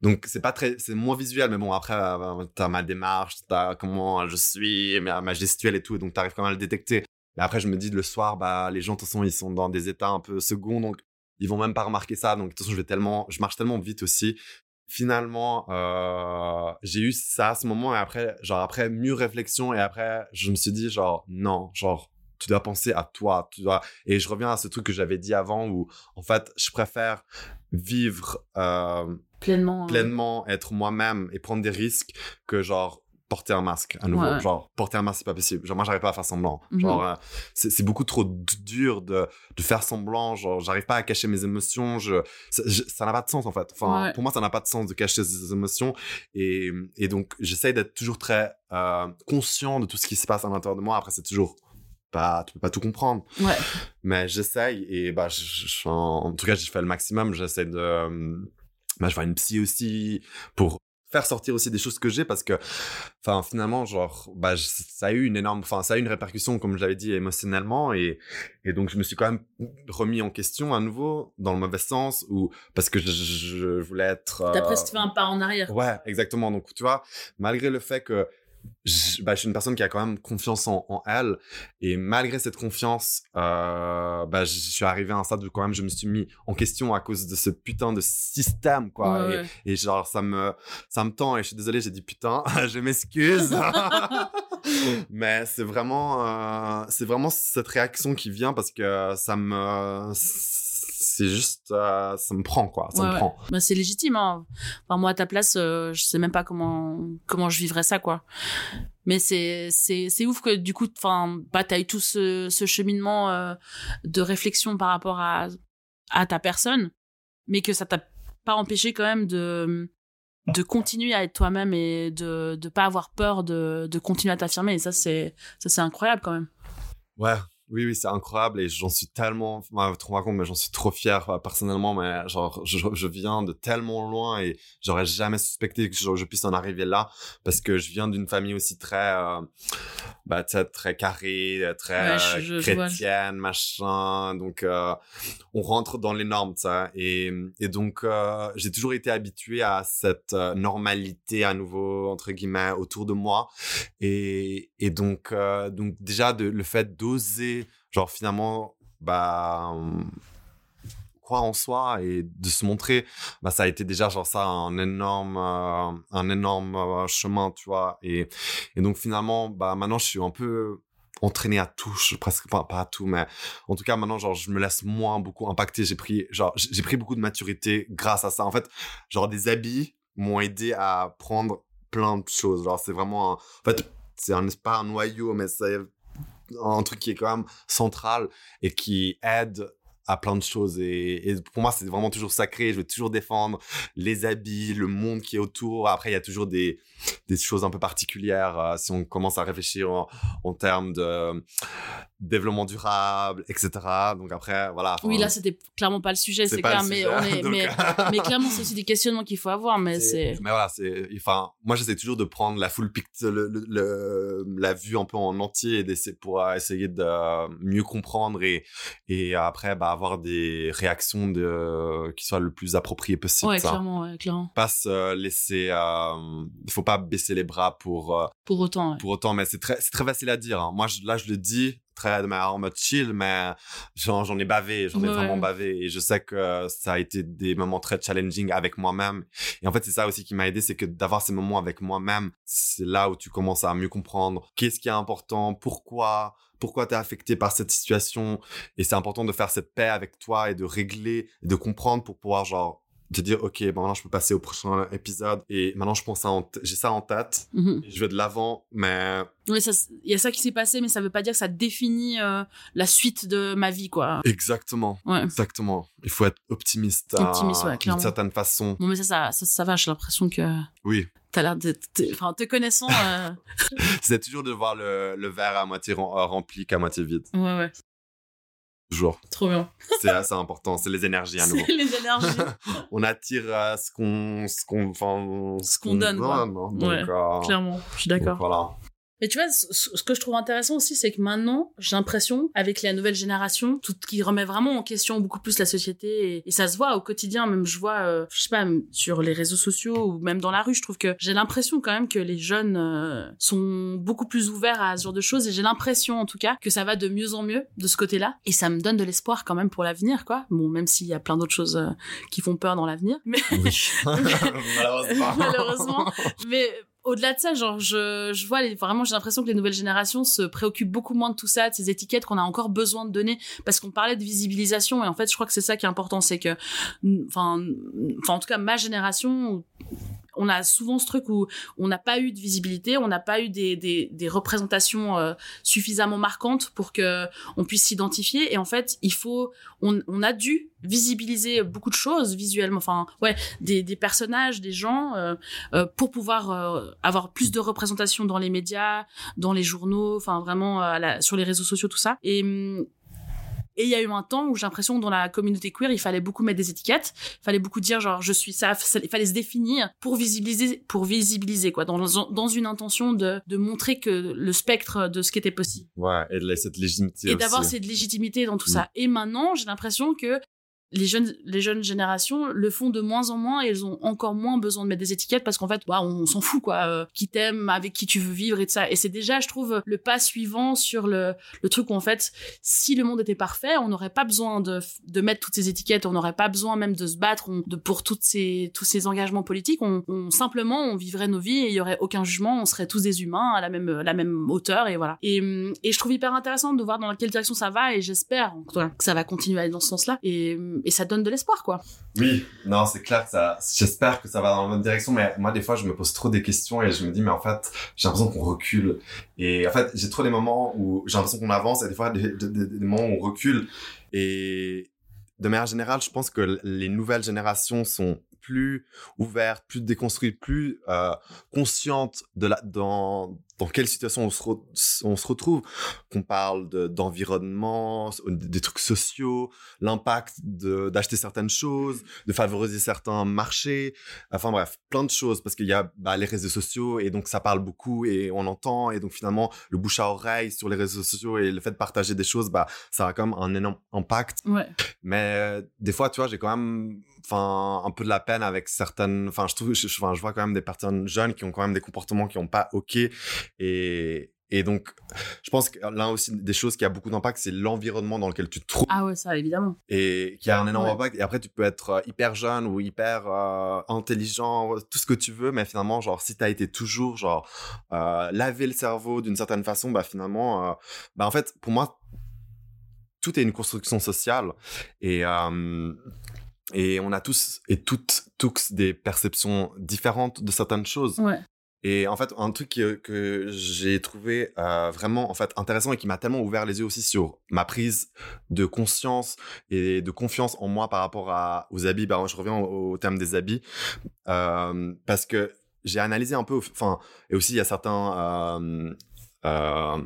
Donc, c'est pas très, c'est moins visuel, mais bon, après, euh, t'as ma démarche, t'as comment je suis, ma, ma gestuelle et tout, et donc t'arrives quand même à le détecter. Mais après, je me dis, le soir, bah, les gens, de toute façon, ils sont dans des états un peu seconds, donc ils vont même pas remarquer ça. Donc, de toute façon, je vais tellement, je marche tellement vite aussi. Finalement, euh, j'ai eu ça à ce moment et après, genre, après, mûre réflexion et après, je me suis dit, genre, non, genre, tu dois penser à toi, tu dois, et je reviens à ce truc que j'avais dit avant où, en fait, je préfère vivre, euh, pleinement euh, pleinement être moi-même et prendre des risques que genre porter un masque à nouveau. Ouais, genre porter un masque c'est pas possible. Genre moi j'arrive pas à faire semblant. Mhm. genre euh, c'est beaucoup trop dur de, de faire semblant. Genre j'arrive pas à cacher mes émotions. Je ça je- ça n'a pas de sens en fait. Enfin Ouais. pour moi ça n'a pas de sens de cacher ses émotions. Et, et donc j'essaye d'être toujours très euh, conscient de tout ce qui se passe à l'intérieur de moi. Après c'est toujours pas tu peux pas tout comprendre. Ouais. Mais j'essaye et bah je, je- je- en, en tout cas j'ai fait le maximum. J'essaie de euh, bah, je vois une psy aussi pour faire sortir aussi des choses que j'ai parce que enfin finalement genre bah ça a eu une énorme enfin ça a eu une répercussion comme j'avais dit émotionnellement et et donc je me suis quand même remis en question à nouveau dans le mauvais sens ou parce que je, voulais être t'as presque fait un pas en arrière. Ouais exactement. Donc tu vois malgré le fait que je, bah, je suis une personne qui a quand même confiance en, en elle. Et malgré cette confiance, euh, bah, je, suis arrivé à un stade où quand même je me suis mis en question à cause de ce putain de système, quoi. et, et, genre, ça me, ça me tend. Et je suis désolé, j'ai dit putain, je m'excuse. Mais c'est vraiment, euh, c'est vraiment cette réaction qui vient parce que ça me, c'est juste euh, ça me prend quoi ça me prend. Bah, c'est légitime hein. enfin moi à ta place euh, je sais même pas comment comment je vivrais ça quoi. Mais c'est c'est c'est ouf que du coup enfin tout ce, ce cheminement euh, de réflexion par rapport à à ta personne mais que ça t'a pas empêché quand même de de continuer à être toi-même et de de pas avoir peur de de continuer à t'affirmer. Et ça c'est ça c'est incroyable quand même. Ouais oui, oui, c'est incroyable et j'en suis tellement, enfin, trop compte, mais j'en suis trop fier euh, personnellement. Mais genre, je, je, viens de tellement loin et j'aurais jamais suspecté que je, puisse en arriver là parce que je viens d'une famille aussi très, euh, bah, très carrée, très chrétienne, machin. Donc, euh, on rentre dans les normes, ça. Et, et donc, j'ai toujours été habitué à cette normalité à nouveau entre guillemets autour de moi. Et, et donc, donc déjà de, le fait d'oser genre finalement, bah, croire en soi et de se montrer, bah, ça a été déjà genre ça un énorme, euh, un énorme euh, chemin, tu vois. Et, et donc finalement, bah, maintenant je suis un peu entraîné à tout, presque pas, pas à tout, mais en tout cas maintenant genre je me laisse moins beaucoup impacter. J'ai pris genre j'ai pris beaucoup de maturité grâce à ça. En fait, genre des habits m'ont aidé à prendre plein de choses. Genre c'est vraiment, en fait c'est un pas un noyau, mais c'est un truc qui est quand même central et qui aide à plein de choses. Et, pour moi, c'est vraiment toujours sacré. Je vais toujours défendre les habits, le monde qui est autour. Après, il y a toujours des, des choses un peu particulières euh, si on commence à réfléchir en, termes de développement durable, etc. Donc après, voilà. Oui, là, c'était clairement pas le sujet, c'est clair. mais, on est, mais, mais, clairement, c'est aussi des questionnements qu'il faut avoir. Mais c'est. Mais voilà, c'est. Enfin, moi, j'essaie toujours de prendre la full picture, le, le, la vue un peu en entier et d'essayer pour essayer de mieux comprendre et, et après, bah, avoir des réactions de, qui soient le plus appropriées possible. Ouais, clairement, ouais, clairement. Pas se laisser, euh, faut pas baisser les bras pour, euh, pour autant, pour autant, mais c'est très, c'est très facile à dire. Hein. Moi, là, je le dis très en mode chill, mais j'en, ai bavé, j'en ai vraiment bavé, et je sais que ça a été des moments très challenging avec moi-même. Et en fait, c'est ça aussi qui m'a aidé, c'est que d'avoir ces moments avec moi-même, c'est là où tu commences à mieux comprendre qu'est-ce qui est important, pourquoi, pourquoi tu es affecté par cette situation. Et c'est important de faire cette paix avec toi et de régler, de comprendre pour pouvoir genre de dire ok bon maintenant je peux passer au prochain épisode. Et maintenant je pense j'ai ça en tête. Mhm. je vais de l'avant mais oui il y a ça qui s'est passé mais ça veut pas dire que ça définit euh, la suite de ma vie quoi. Exactement. Exactement. Il faut être optimiste optimiste ouais, d'une certaine façon. Non mais ça ça, ça, va j'ai l'impression que oui. t'as l'air de enfin te connaissant euh... c'est toujours de voir le, le verre à moitié rempli qu'à moitié vide. Ouais ouais Toujours. Trop bien. c'est assez important, c'est les énergies à nouveau. C'est les énergies. on attire ce qu'on ce qu'on enfin ce qu'on donne, quoi. Donc, ouais, euh, clairement, je suis d'accord. Voilà. Mais tu vois, ce que je trouve intéressant aussi, c'est que maintenant, j'ai l'impression, avec la nouvelle génération, tout qui remet vraiment en question beaucoup plus la société, et, ça se voit au quotidien, même je vois, euh, je sais pas, sur les réseaux sociaux ou même dans la rue, je trouve que j'ai l'impression quand même que les jeunes euh, sont beaucoup plus ouverts à ce genre de choses, et j'ai l'impression en tout cas que ça va de mieux en mieux de ce côté-là, et ça me donne de l'espoir quand même pour l'avenir, quoi. Bon, même s'il y a plein d'autres choses euh, qui font peur dans l'avenir, mais oui. malheureusement. malheureusement, mais au-delà de ça, genre, je, je vois les, vraiment, j'ai l'impression que les nouvelles générations se préoccupent beaucoup moins de tout ça, de ces étiquettes qu'on a encore besoin de donner, parce qu'on parlait de visibilisation, et en fait, je crois que c'est ça qui est important, c'est que, enfin, enfin, en tout cas, ma génération, on a souvent ce truc où on n'a pas eu de visibilité, on n'a pas eu des, des, des représentations euh, suffisamment marquantes pour que on puisse s'identifier. Et en fait, il faut, on, on, a dû visibiliser beaucoup de choses visuellement, enfin ouais, des, des personnages, des gens, euh, euh, pour pouvoir avoir plus de représentation dans les médias, dans les journaux, enfin vraiment sur les réseaux sociaux, tout ça. Et hum, Et il y a eu un temps où j'ai l'impression que dans la communauté queer, il fallait beaucoup mettre des étiquettes, il fallait beaucoup dire genre je suis ça, il fallait se définir pour visibiliser, pour visibiliser quoi, dans, dans une intention de, de montrer que le spectre de ce qui était possible. Ouais, et de cette légitimité. Et d'avoir cette légitimité dans tout ça. Mm. Et maintenant, j'ai l'impression que les jeunes, les jeunes générations le font de moins en moins et elles ont encore moins besoin de mettre des étiquettes parce qu'en fait, bah, on s'en fout, quoi. Euh, qui t'aime, avec qui tu veux vivre et tout ça. Et c'est déjà, je trouve, le pas suivant sur le, le truc où en fait, si le monde était parfait, on n'aurait pas besoin de, de mettre toutes ces étiquettes, on n'aurait pas besoin même de se battre de, pour toutes ces, tous ces engagements politiques. On, on, simplement, on vivrait nos vies et il y aurait aucun jugement, on serait tous des humains à la même, la même hauteur et voilà. Et, et je trouve hyper intéressant de voir dans quelle direction ça va et j'espère que ça va continuer à aller dans ce sens-là. Et ça donne de l'espoir, quoi. Oui, non, c'est clair que ça, j'espère que ça va dans la bonne direction, mais moi, des fois, je me pose trop des questions et je me dis, mais en fait, j'ai l'impression qu'on recule. Et en fait, j'ai trop des moments où j'ai l'impression qu'on avance et des fois, des, des moments où on recule. Et de manière générale, je pense que les nouvelles générations sont plus ouvertes, plus déconstruites, plus euh, conscientes de la, dans, dans quelle situation on se, on se retrouve, qu'on parle d'environnement, des trucs sociaux, l'impact d'acheter certaines choses, de favoriser certains marchés, enfin bref, plein de choses, parce qu'il y a bah, les réseaux sociaux, et donc ça parle beaucoup, et on entend, et donc finalement, le bouche à oreille sur les réseaux sociaux, et le fait de partager des choses, bah, ça a quand même un énorme impact. Ouais. Mais euh, des fois, tu vois, j'ai quand même enfin un peu de la peine avec certaines enfin je trouve je, je vois quand même des personnes jeunes qui ont quand même des comportements qui n'ont pas ok et, et donc, je pense que l'un aussi des choses qui a beaucoup d'impact, c'est l'environnement dans lequel tu te trouves. Ah ouais, ça, évidemment. Et qui a un énorme impact. Et après, tu peux être euh, hyper jeune ou hyper euh, intelligent, tout ce que tu veux, mais finalement, genre, si tu as été toujours, genre, euh, laver le cerveau d'une certaine façon, bah finalement, bah en fait, pour moi, tout est une construction sociale. Et et on a tous et toutes, tous des perceptions différentes de certaines choses. Ouais. Et en fait, un truc que, que j'ai trouvé euh, vraiment en fait intéressant et qui m'a tellement ouvert les yeux aussi sur ma prise de conscience et de confiance en moi par rapport à, aux habits. Bah, je reviens au, thème des habits euh, parce que j'ai analysé un peu, enfin, et aussi il y a certains euh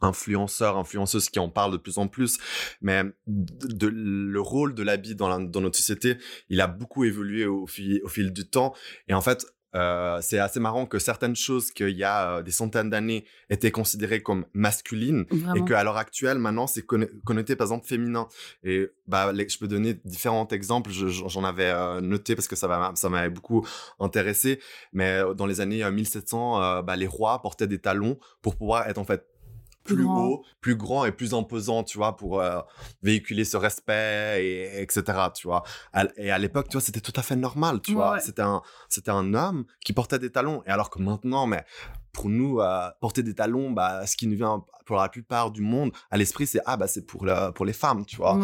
influenceurs, influenceuses qui en parlent de plus en plus, mais de, le rôle de l'habit dans, dans notre société, il a beaucoup évolué au fil, au fil du temps. Et en fait, euh, c'est assez marrant que certaines choses qu'il y a euh, des centaines d'années étaient considérées comme masculines et qu'à l'heure actuelle maintenant c'est connoté par exemple féminin. Et bah je peux donner différents exemples. J'en avais euh, noté parce que ça ça m'avait beaucoup intéressé. Mais dans les années 1700 bah, les rois portaient des talons pour pouvoir être en fait plus haut, plus grand et plus imposant, tu vois, pour euh, véhiculer ce respect et etc. Tu vois. Et à l'époque, tu vois, c'était tout à fait normal, tu vois. C'était un, c'était un homme qui portait des talons. Et alors que maintenant, mais pour nous, euh, porter des talons, bah, ce qui nous vient pour la plupart du monde à l'esprit, c'est ah bah c'est pour la, pour les femmes, tu vois.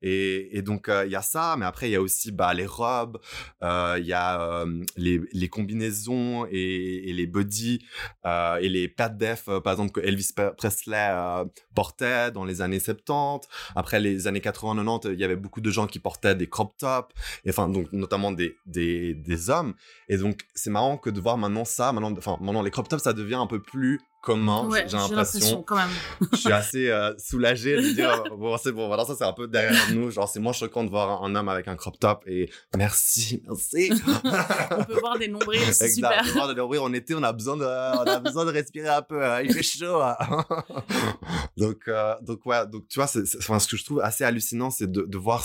Et, et, donc euh, il y a ça, mais après il y a aussi bah les robes, euh, il y a les, les, combinaisons et, et les body et les pads def, par exemple que Elvis Presley portait dans les années 70. Après les années 80-90, il y avait beaucoup de gens qui portaient des crop tops, et, enfin donc notamment des, des, des hommes. Et donc c'est marrant que de voir maintenant ça, maintenant, enfin maintenant les crop tops ça devient un peu plus commun, j'ai l'impression. quand même. je suis assez euh, soulagé de dire bon c'est bon voilà ça c'est un peu derrière nous genre c'est moins choquant de voir un, homme avec un crop top et merci merci. on peut voir des nombrils c'est super. On peut voir des nombrils en été on a besoin de on a besoin de respirer un peu hein. il fait chaud. Hein. donc euh, donc ouais donc tu vois c'est enfin ce que je trouve assez hallucinant c'est de, de voir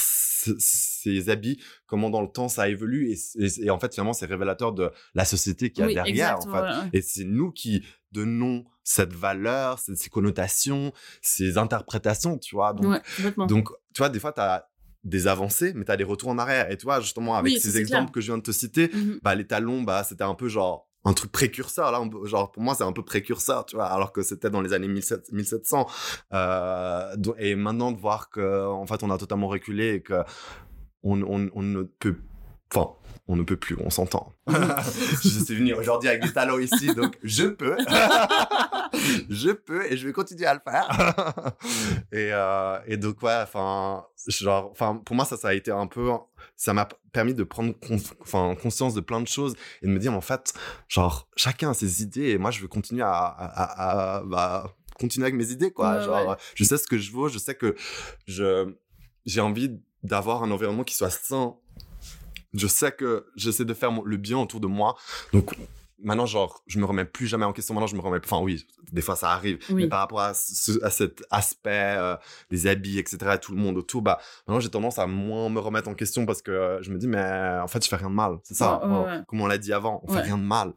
ces habits comment dans le temps ça évolue et, et, en fait finalement c'est révélateur de la société qu'il y a derrière en fait. et c'est nous qui donnons cette valeur ces, ces, connotations ces interprétations tu vois donc donc tu vois des fois tu as des avancées mais tu as des retours en arrière. Et tu vois justement avec ces exemples que je viens de te citer mmh bah les talons bah c'était un peu genre un truc précurseur là genre pour moi c'est un peu précurseur tu vois alors que c'était dans les années 1700 euh, et maintenant de voir que en fait on a totalement reculé et que on, ne peut Enfin, on ne peut plus, on s'entend. je suis venu aujourd'hui avec des talents ici, donc je peux. je peux et je vais continuer à le faire. et, euh, et donc, ouais, enfin, genre, enfin, pour moi, ça, ça a été un peu, ça m'a permis de prendre enfin, conscience de plein de choses et de me dire, en fait, genre, chacun a ses idées et moi, je veux continuer à, à, à, à bah, continuer avec mes idées, quoi. Ouais, genre, ouais. je sais ce que je veux, je sais que je, j'ai envie d'avoir un environnement qui soit sain. Je sais que j'essaie de faire mon- le bien autour de moi. Donc, maintenant, genre, je me remets plus jamais en question. Maintenant, je me remets, enfin, oui, des fois, ça arrive. Oui. Mais par rapport à, ce- à cet aspect, euh, des habits, etc., tout le monde autour, bah, maintenant, j'ai tendance à moins me remettre en question parce que euh, je me dis, mais en fait, je fais rien de mal. C'est ça. Ouais, ouais, Ouais. ouais. Comme on l'a dit avant, on fait rien de mal.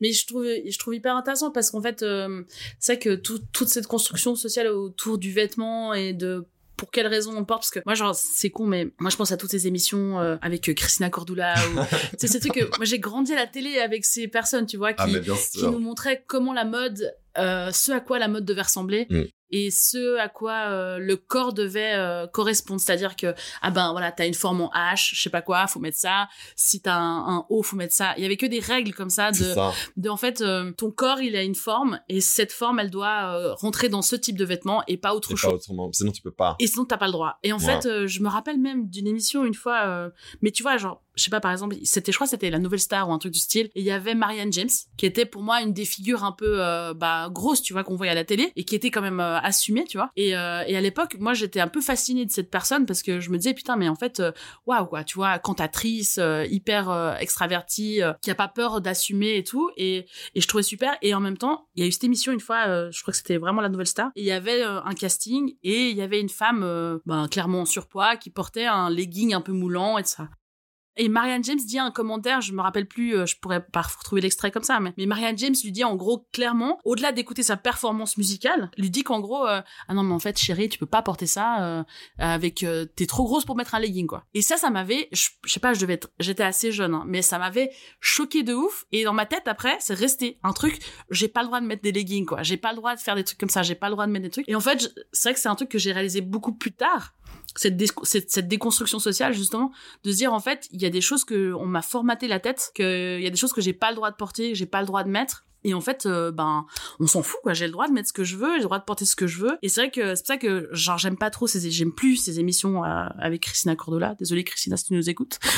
Mais je trouve, je trouve hyper intéressant parce qu'en fait, euh, c'est vrai que tout- toute cette construction sociale autour du vêtement et de pour quelles raisons on porte parce que moi genre c'est con mais moi je pense à toutes ces émissions euh, avec euh, Christina Cordula ou c'est ces trucs que moi j'ai grandi à la télé avec ces personnes tu vois qui Ah, qui nous montraient comment la mode euh, ce à quoi la mode devait ressembler Mm. Et ce à quoi euh, le corps devait euh, correspondre c'est-à-dire que ah ben voilà t'as une forme en H je sais pas quoi faut mettre ça si t'as un, un O faut mettre ça il y avait que des règles comme ça de ça. de en fait euh, ton corps il a une forme et cette forme elle doit euh, rentrer dans ce type de vêtements et pas autre chose pas autrement. Sinon, tu peux pas. et sinon t'as pas le droit et en Ouais. fait euh, je me rappelle même d'une émission une fois euh, mais tu vois genre je sais pas par exemple c'était je crois c'était la nouvelle star ou un truc du style et il y avait Marianne James qui était pour moi une des figures un peu euh, bah grosses tu vois qu'on voyait à la télé et qui était quand même euh, assumée tu vois. Et, euh, et à l'époque moi j'étais un peu fascinée de cette personne parce que je me disais putain mais en fait euh, waouh quoi tu vois cantatrice hyper extravertie qui a pas peur d'assumer et tout. Et et je trouvais super. Et en même temps il y a eu cette émission une fois je crois que c'était vraiment la nouvelle star. Et il y avait un casting et il y avait une femme ben, clairement en surpoids qui portait un legging un peu moulant et ça et Marianne James dit un commentaire, je me rappelle plus, euh, je pourrais pas retrouver l'extrait comme ça, mais, Marianne James lui dit en gros clairement, au-delà d'écouter sa performance musicale, lui dit qu'en gros, euh, ah non mais en fait chérie, tu peux pas porter ça euh, avec, euh, t'es trop grosse pour mettre un legging quoi. Et ça, ça m'avait, je sais pas, je devais être, j'étais assez jeune, hein, mais ça m'avait choqué de ouf. Et dans ma tête après, c'est resté un truc, j'ai pas le droit de mettre des leggings quoi, j'ai pas le droit de faire des trucs comme ça, j'ai pas le droit de mettre des trucs. Et en fait, c'est vrai que c'est un truc que j'ai réalisé beaucoup plus tard. Cette, dé- cette, cette déconstruction sociale justement de se dire en fait y a des choses que on m'a formaté la tête que il y a des choses que j'ai pas le droit de porter que j'ai pas le droit de mettre et en fait euh, ben on s'en fout quoi j'ai le droit de mettre ce que je veux j'ai le droit de porter ce que je veux et c'est vrai que c'est pour ça que genre j'aime pas trop ces j'aime plus ces émissions euh, avec Christina Cordula désolée Christina si tu nous écoutes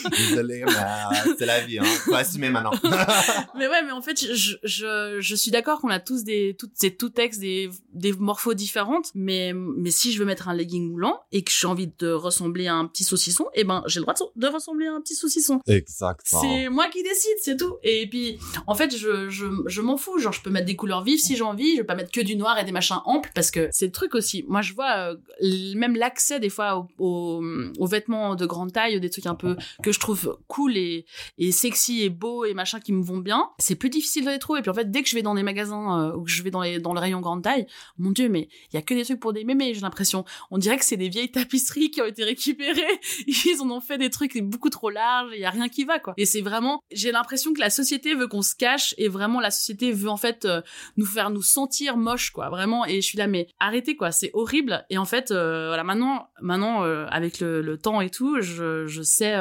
Désolé, mais euh, c'est la vie, hein. Faut assumer maintenant. mais ouais mais en fait je je, je suis d'accord qu'on a tous des toutes ces tout textes des des morphos différentes mais mais si je veux mettre un legging moulant et que j'ai envie de ressembler à un petit saucisson et ben j'ai le droit de, de ressembler à un petit saucisson Exactement. C'est moi qui décide, c'est tout. Et puis, en fait, je, je, je m'en fous. Genre, je peux mettre des couleurs vives si j'ai envie. Je vais pas mettre que du noir et des machins amples parce que c'est le truc aussi. Moi, je vois euh, même l'accès des fois aux, vêtements de grande taille, des trucs un peu que je trouve cool et, et sexy et beau et machin qui me vont bien. C'est plus difficile de les trouver. Et puis en fait, dès que je vais dans des magasins euh, ou que je vais dans, les, dans le rayon grande taille, mon dieu, mais il y a que des trucs pour des mémés, j'ai l'impression. On dirait que c'est des vieilles tapisseries qui ont été récupérées. Ils en ont fait des trucs beaucoup trop larges. Il y a rien qui va, quoi. Et c'est vraiment, j'ai l'impression que la société veut qu'on se cache et vraiment la société veut en fait euh, nous faire nous sentir moches, quoi. Vraiment. Et je suis là, mais arrêtez, quoi. C'est horrible. Et en fait, euh, voilà, maintenant, maintenant, euh, avec le, temps et tout, je, je sais,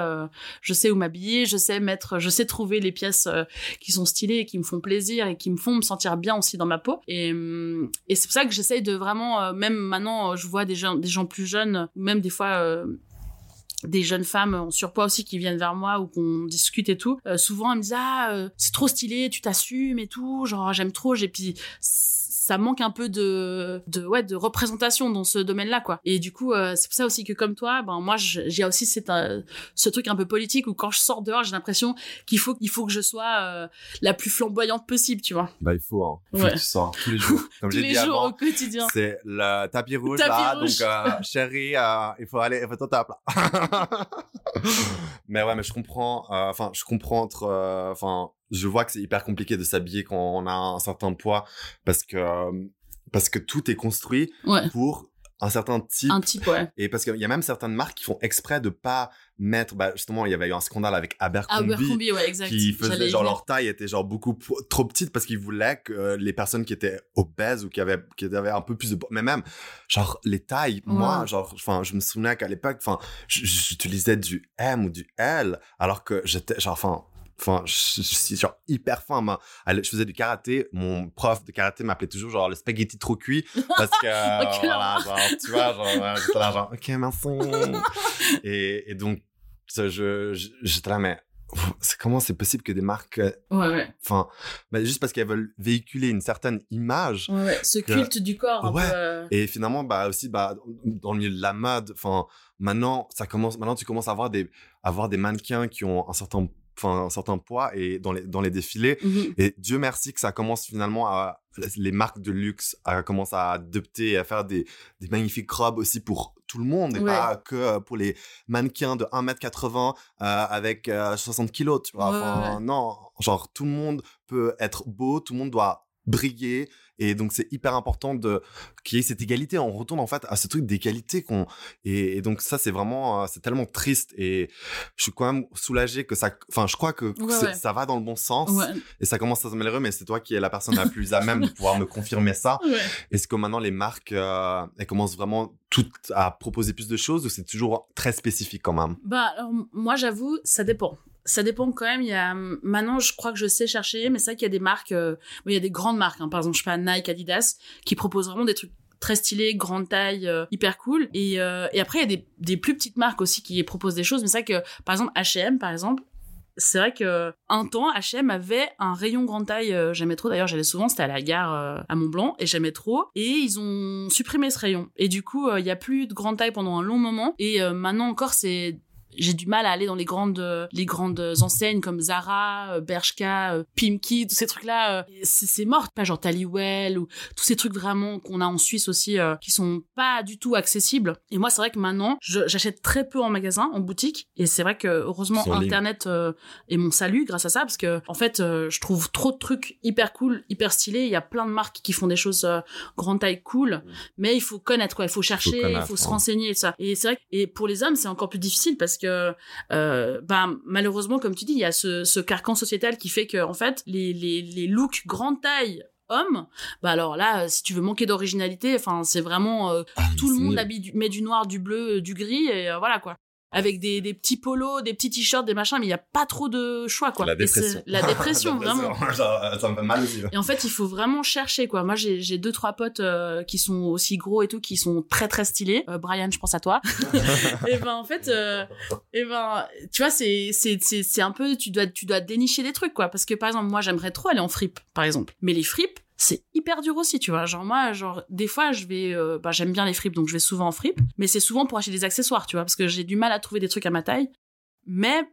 je sais où m'habiller, je sais mettre, je sais trouver les pièces qui sont stylées et qui me font plaisir et qui me font me sentir bien aussi dans ma peau. Et, et c'est pour ça que j'essaye de vraiment, même maintenant, je vois des gens, des gens plus jeunes, même des fois. Des jeunes femmes en surpoids aussi qui viennent vers moi ou qu'on discute et tout euh, souvent elles me disent ah euh, c'est trop stylé tu t'assumes et tout genre j'aime trop j'ai puis ça manque un peu de de ouais de représentation dans ce domaine-là quoi et du coup euh, c'est pour ça aussi que comme toi ben moi j'ai aussi cette euh, ce truc un peu politique où quand je sors dehors j'ai l'impression qu'il faut qu'il faut que je sois euh, la plus flamboyante possible tu vois Bah, il faut, hein. Faut Ouais. que tu sors tous les jours. Comme tous les dit jours avant. au quotidien C'est le tapis rouge Tapis là, rouge. donc euh, chérie, il faut aller, il faut tape là. mais ouais, mais je comprends. Enfin, je comprends entre. Enfin, je vois que c'est hyper compliqué de s'habiller quand on a un certain poids parce que euh, parce que tout est construit ouais pour un certain type. un type ouais Et parce qu'il y a même certaines marques qui font exprès de pas mettre. Bah, justement, il y avait eu un scandale avec Abercrombie. Abercrombie ouais exact qui y genre leur taille était genre beaucoup trop petite parce qu'ils voulaient que euh, les personnes qui étaient obèses ou qui avaient qui avaient un peu plus de po- mais même genre les tailles moi genre enfin je me souvenais qu'à l'époque enfin j'utilisais du M ou du L alors que j'étais genre enfin Enfin, je, je suis genre hyper fin. Je faisais du karaté. Mon prof de karaté m'appelait toujours genre le spaghetti trop cuit parce que euh, Ok, voilà, genre, tu vois, genre ouais, j'étais là genre ok merci. et, et donc ça, je je- j'étais là mais c'est comment c'est possible que des marques, euh, Ouais, ouais. enfin, bah, juste parce qu'elles veulent véhiculer une certaine image. ouais, ouais. Ce Que- culte du corps, un Ouais. peu. euh, Et finalement, bah aussi, bah, dans le milieu de la mode, enfin, maintenant, ça commence, maintenant, tu commences à avoir des, à avoir des mannequins qui ont un certain, enfin, un certain poids et dans les, dans les défilés. mhm. Et Dieu merci que ça commence finalement à, les marques de luxe à commencer à adopter et à faire des, des magnifiques robes aussi pour tout le monde et Ouais. pas que euh, pour les mannequins de 1m80 euh, avec euh, 60 kilos, tu vois. Ouais, Enfin, ouais. non, genre tout le monde peut être beau, tout le monde doit briller et donc c'est hyper important de qu'il y ait cette égalité on retourne en fait à ce truc d'égalité qu'on et, et donc ça c'est vraiment euh, c'est tellement triste et je suis quand même soulagé que ça enfin je crois que Ouais, c'est- ouais. ça va dans le bon sens Ouais. et ça commence à s'améliorer, mais c'est toi qui es la personne la plus à même de pouvoir me confirmer ça. Est-ce que maintenant les marques, euh, elles commencent vraiment toutes à proposer plus de choses ou c'est toujours très spécifique quand même? Bah, alors, moi, j'avoue, ça dépend. Ça dépend quand même. Il y a, maintenant, je crois que je sais chercher, mais c'est vrai qu'il y a des marques, euh, il y a des grandes marques, hein, par exemple, je sais pas, Nike, Adidas, qui proposent vraiment des trucs très stylés, grande taille, euh, hyper cool. Et, euh, et après, il y a des, plus petites marques aussi qui proposent des choses, mais c'est vrai que, par exemple, H&M, par exemple, c'est vrai que un temps H&M avait un rayon grande taille euh, j'aimais trop d'ailleurs j'allais souvent c'était à la gare euh, à Mont Blanc et j'aimais trop et ils ont supprimé ce rayon et du coup euh, il y a plus de grande taille pendant un long moment et euh, maintenant encore c'est j'ai du mal à aller dans les grandes euh, les grandes enseignes comme Zara, euh, Bershka, euh, Pimki, tous ces trucs là c'est mort, pas genre Taliwell ou tous ces trucs vraiment qu'on a en Suisse aussi qui sont pas du tout accessibles. Et moi c'est vrai que maintenant j'achète très peu en magasin, en boutique et c'est vrai que heureusement internet est mon salut grâce à ça parce que en fait je trouve trop de trucs hyper cool, hyper stylés, il y a plein de marques qui font des choses grande taille cool, mais il faut connaître quoi, il faut chercher, il faut, se ouais. renseigner et ça. Et c'est vrai que et pour les hommes, c'est encore plus difficile parce que euh, ben malheureusement comme tu dis, il y a ce, ce carcan sociétal qui fait que en fait les les les looks grande taille hommes, bah alors là, si tu veux manquer d'originalité, enfin c'est vraiment euh, tout le monde nul. habille du- met du noir, du bleu, euh, du gris et euh, voilà quoi. Avec des, des petits polos, des petits t-shirts, des machins, mais il y a pas trop de choix quoi. La dépression. La dépression, vraiment. Ça me fait mal aussi. Et en fait, il faut vraiment chercher, quoi. Moi, j'ai j'ai deux, trois potes euh, qui sont aussi gros et tout, qui sont très, très stylés. Euh, Brian, je pense à toi. et ben, en fait, euh, et ben, tu vois, c'est c'est c'est c'est un peu, tu dois tu dois dénicher des trucs, quoi. Parce que par exemple, moi, j'aimerais trop aller en fripe, par exemple. Mais les fripes, c'est hyper dur aussi, tu vois. Genre moi, genre des fois, je vais, euh, bah, j'aime bien les fripes, donc je vais souvent en fripe. Mais c'est souvent pour acheter des accessoires, tu vois, parce que j'ai du mal à trouver des trucs à ma taille. Mais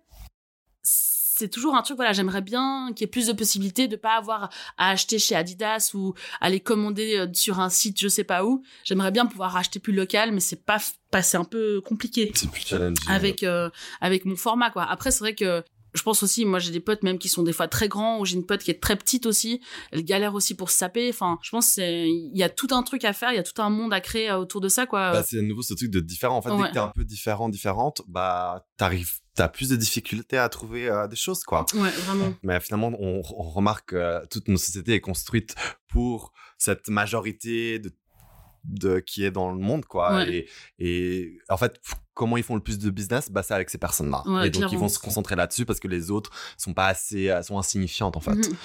c'est toujours un truc voilà j'aimerais bien qu'il y ait plus de possibilités de pas avoir à acheter chez Adidas ou à les commander euh, sur un site je sais pas où j'aimerais bien pouvoir acheter plus local mais c'est pas pas c'est un peu compliqué C'est plus challenging. avec euh, avec mon format quoi après c'est vrai que je pense aussi moi j'ai des potes même qui sont des fois très grands ou j'ai une pote qui est très petite aussi elle galère aussi pour se saper enfin je pense il y a tout un truc à faire il y a tout un monde à créer euh, autour de ça quoi Bah, c'est à nouveau ce truc de différent. En fait, dès que t'es un peu différent, différente, bah, t'arrives, t'as plus de difficultés à trouver euh, des choses, quoi. ouais vraiment Mais finalement, on, on remarque que toute nos société est construite pour cette majorité de, de qui est dans le monde, quoi. Ouais. Et, et en fait, comment ils font le plus de business? Bah, c'est avec ces personnes-là. Ouais, et donc, ils vont se concentrer là-dessus parce que les autres sont pas assez, euh, sont insignifiantes, en fait. Mhm.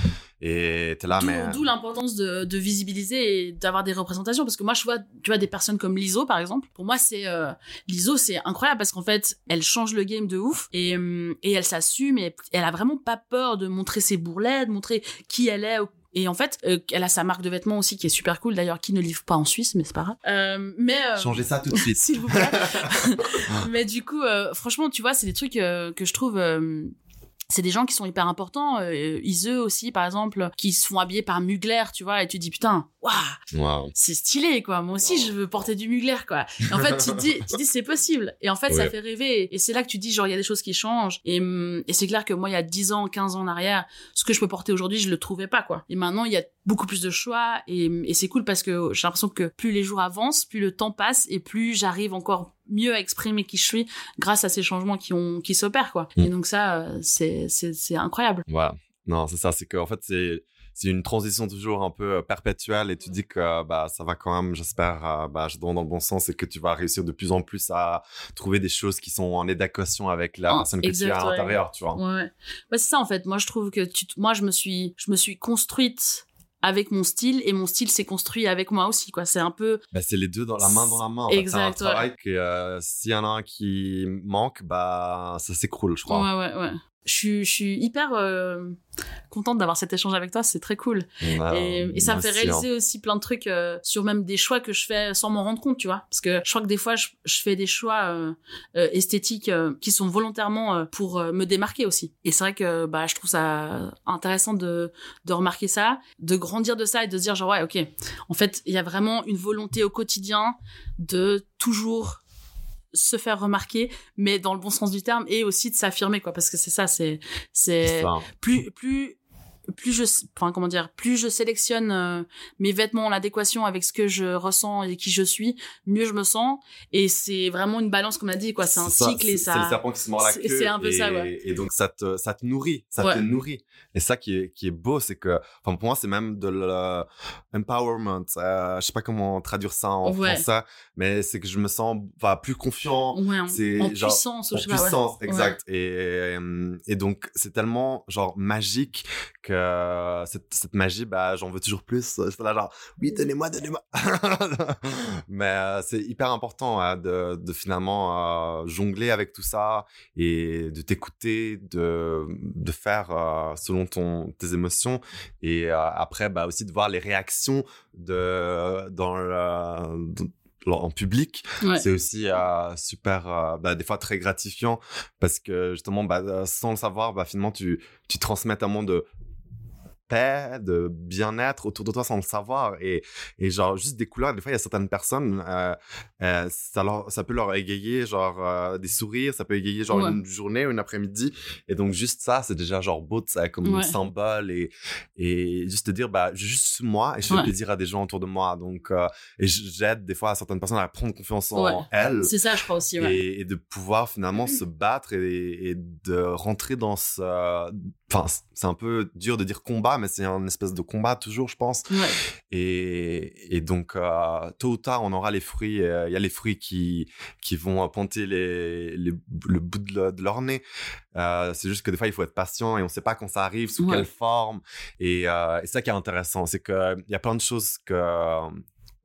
Et t'es là, D'où- mais. D'où l'importance de, de visibiliser et d'avoir des représentations. Parce que moi, je vois, tu vois, des personnes comme Liso, par exemple. Pour moi, c'est euh, Liso, c'est incroyable parce qu'en fait, elle change le game de ouf et, hum, et elle s'assume et elle a vraiment pas peur de montrer ses bourrelets, de montrer qui elle est. Et en fait, euh, elle a sa marque de vêtements aussi qui est super cool. D'ailleurs, qui ne livre pas en Suisse, mais c'est pas grave. Euh, mais euh, Changez ça tout de suite. s'il vous plaît. mais du coup, euh, franchement, tu vois, c'est des trucs euh, que je trouve. C'est des gens qui sont hyper importants. Euh, Iseux aussi, par exemple, qui se font habiller par Mugler, tu vois, et tu te dis putain, waouh, Wow. c'est stylé, quoi. Moi aussi, je veux porter du Mugler, quoi. Et en fait, tu te dis, tu te dis c'est possible. Et en fait, ça fait rêver. Et c'est là que tu te dis, genre, il y a des choses qui changent. Et, hum, et c'est clair que moi, il y a 10 ans, 15 ans en arrière, ce que je peux porter aujourd'hui, je le trouvais pas, quoi. Et maintenant, il y a beaucoup plus de choix. Et, et c'est cool parce que j'ai l'impression que plus les jours avancent, plus le temps passe et plus j'arrive encore mieux à exprimer qui je suis grâce à ces changements qui ont, qui s'opèrent, quoi. Mm. Et donc ça, euh, c'est, c'est, incroyable. Voilà. Non, c'est ça. C'est qu'en fait, c'est c'est une transition toujours un peu euh, perpétuelle et tu dis que euh, bah ça va quand même, j'espère, bah je dans dans le bon sens et que tu vas réussir de plus en plus à trouver des choses qui sont en adéquation avec la Ah, personne que tu as à ouais. l'intérieur, tu vois. Ouais, ouais. Bah, c'est ça en fait. Moi, je trouve que tu, moi, je me suis, je me suis construite avec mon style et mon style s'est construit avec moi aussi, quoi. C'est un peu, Bah, c'est les deux dans la main dans la main. C'est un ouais. que euh, s'il y en a un qui manque, bah ça s'écroule, je crois. ouais, ouais, ouais. Je suis, je suis hyper euh, contente d'avoir cet échange avec toi, c'est très cool. Bah, et, et ça me fait hein. réaliser aussi plein de trucs euh, sur même des choix que je fais sans m'en rendre compte, tu vois. Parce que je crois que des fois, je, je fais des choix euh, esthétiques qui sont volontairement pour me démarquer aussi. Et c'est vrai que bah, je trouve ça intéressant de, de remarquer ça, de grandir de ça et de se dire genre ouais, ok, en fait, il y a vraiment une volonté au quotidien de toujours se faire remarquer mais dans le bon sens du terme et aussi de s'affirmer quoi parce que c'est ça c'est c'est plus plus plus je enfin comment dire plus je sélectionne euh, mes vêtements en adéquation avec ce que je ressens et qui je suis mieux je me sens et c'est vraiment une balance comme on a dit quoi c'est un cycle et ça C'est le serpent qui se mord la c'est- queue. c'est un peu et, ça, ouais. Et donc, ça te, ça te nourrit. Ça Ouais. te nourrit. Et ça qui est, qui est beau, c'est que, enfin, pour moi, c'est même de l'empowerment. Euh, je sais pas comment traduire ça en Ouais. français, mais c'est que je me sens enfin, plus confiant. ouais en, c'est en genre- puissance En je sais pas, ouais. puissance, exact. Et, et donc, c'est tellement, genre, magique que cette, cette magie, bah, j'en veux toujours plus. J'étais là, genre, oui, donnez-moi, donnez-moi. Mais euh, c'est hyper important hein, de, de finalement euh, jongler avec tout ça et de t'écouter, de, de faire euh, selon ton, tes émotions. Et euh, après, bah, aussi de voir les réactions de, dans le, dans- en public Ouais. c'est aussi euh, super euh, bah, des fois très gratifiant parce que justement bah, sans le savoir bah, finalement tu tu transmets tellement de paix, de bien-être autour de toi sans le savoir et, et genre juste des couleurs des fois il y a certaines personnes euh, euh, ça, leur, ça peut leur égayer genre euh, des sourires ça peut égayer genre Ouais. une journée ou une après-midi et donc juste ça c'est déjà genre beau ça comme Ouais. symbole et, et juste te dire bah juste moi et je fais Ouais. plaisir à des gens autour de moi donc et j'aide des fois à certaines personnes à prendre confiance en elles c'est ça je crois aussi et, et de pouvoir finalement se battre et, et de rentrer dans ce enfin c'est un peu dur de dire combat mais c'est un espèce de combat toujours je pense Ouais. et, et donc euh, tôt ou tard on aura les fruits euh, il y a les fruits qui qui vont pointer les, les le bout de, le- de leur nez Euh, c'est juste que des fois il faut être patient et on sait pas quand ça arrive sous Ouais. quelle forme et, euh, c'est ça qui est intéressant c'est que il y a plein de choses que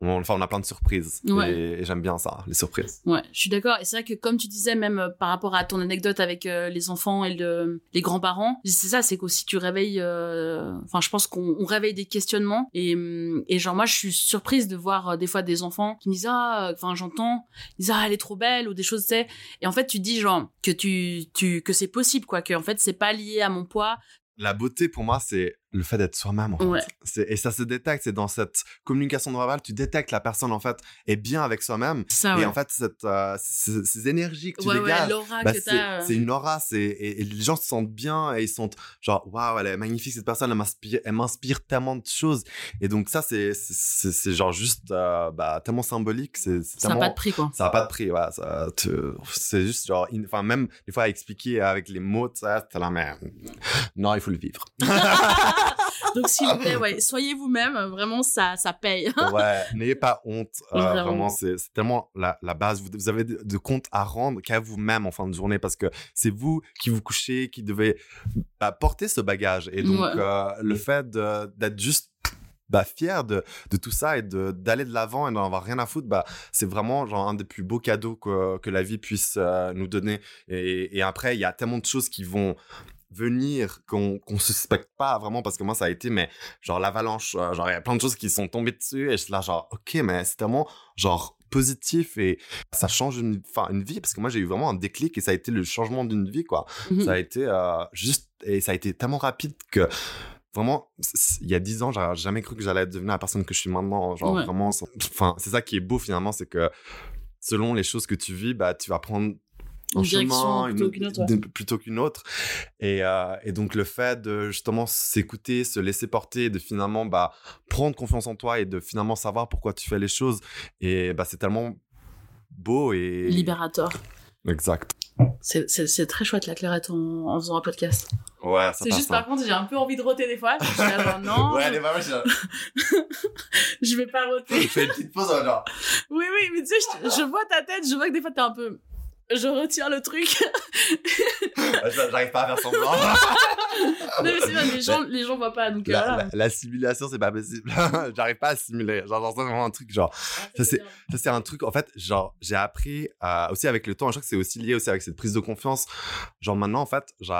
on, enfin on a plein de surprises Ouais. et, et j'aime bien ça les surprises Ouais, je suis d'accord. Et c'est vrai que comme tu disais, même euh, par rapport à ton anecdote avec euh, les enfants et le, les grands-parents, c'est ça, c'est qu'aussi tu réveilles. euh, Enfin, je pense qu'on on réveille des questionnements. Et, hum, et genre moi, je suis surprise de voir des fois des enfants qui me disent ah, enfin j'entends, ils disent ah elle est trop belle ou des choses, tu sais. Et en fait, tu dis genre que tu, tu que c'est possible quoi, que en fait c'est pas lié à mon poids. la beauté pour moi c'est le fait d'être soi-même en fait. Ouais. C'est- et ça se détecte c'est dans cette communication non verbale tu détectes la personne en fait est bien avec soi-même ouais. et en fait cette, euh, ces, ces énergies que tu ouais, dégages bah, c'est euh, c'est une aura c'est et, et les gens se sentent bien et ils sont genre waouh elle est magnifique cette personne elle m'inspire elle m'inspire tellement de choses et donc ça c'est genre juste euh, bah tellement symbolique c'est Ça n'a pas de prix quoi. ça n'a pas de prix, ouais. C'est juste genre, in- enfin, même des fois à expliquer avec les mots, ça, t'es là, mais non, il faut le vivre. Donc s'il vous plaît, ouais, soyez vous-même. Vraiment, ça, ça paye. ouais, n'ayez pas honte. euh, Vraiment. vraiment, c'est tellement la, la base. Vous, vous avez de, de compte à rendre qu'à vous-même en fin de journée parce que c'est vous qui vous couchez, qui devez bah, porter ce bagage. Et donc, Ouais. euh, le fait d'être juste bah, fier de, de tout ça et d'aller de l'avant et d'en avoir rien à foutre, bah, c'est vraiment genre un des plus beaux cadeaux que, que la vie puisse euh, nous donner. Et, et après, il y a tellement de choses qui vont venir qu'on qu'on suspecte pas vraiment parce que moi ça a été mais genre l'avalanche euh, genre il y a plein de choses qui sont tombées dessus et je suis là genre ok mais c'est tellement genre positif et ça change une, enfin, une vie parce que moi j'ai eu vraiment un déclic et ça a été le changement d'une vie quoi Mhm. ça a été euh, juste et ça a été tellement rapide que vraiment il y a dix ans j'aurais jamais cru que j'allais devenir la personne que je suis maintenant genre Ouais. vraiment enfin c'est ça qui est beau finalement c'est que selon les choses que tu vis bah tu vas prendre un chemin, plutôt qu'une autre, ouais. de- plutôt qu'une autre et, euh, et donc le fait de justement s'écouter se laisser porter de finalement bah prendre confiance en toi et de finalement savoir pourquoi tu fais les choses et bah c'est tellement beau et Libérateur. exact C'est- très chouette la clairette en, en faisant un podcast. ouais ça C'est juste hein. par contre j'ai un peu envie de roter des fois. Je suis là, genre, non, ouais elle est pas je vais pas roter. je fais une petite pause genre Oui oui mais tu sais je, je vois ta tête, je vois que des fois t'es un peu je retire le truc. J'arrive pas à faire semblant. non, mais c'est vrai, les gens, les gens voient pas. Donc, La, voilà. la- la simulation, c'est pas possible. J'arrive pas à simuler. Genre, genre, c'est vraiment un truc, genre, ça, c'est- ça, c'est un truc, en fait, genre, j'ai appris aussi avec le temps, je crois que c'est aussi lié aussi avec cette prise de confiance. Genre, maintenant, en fait, j'ai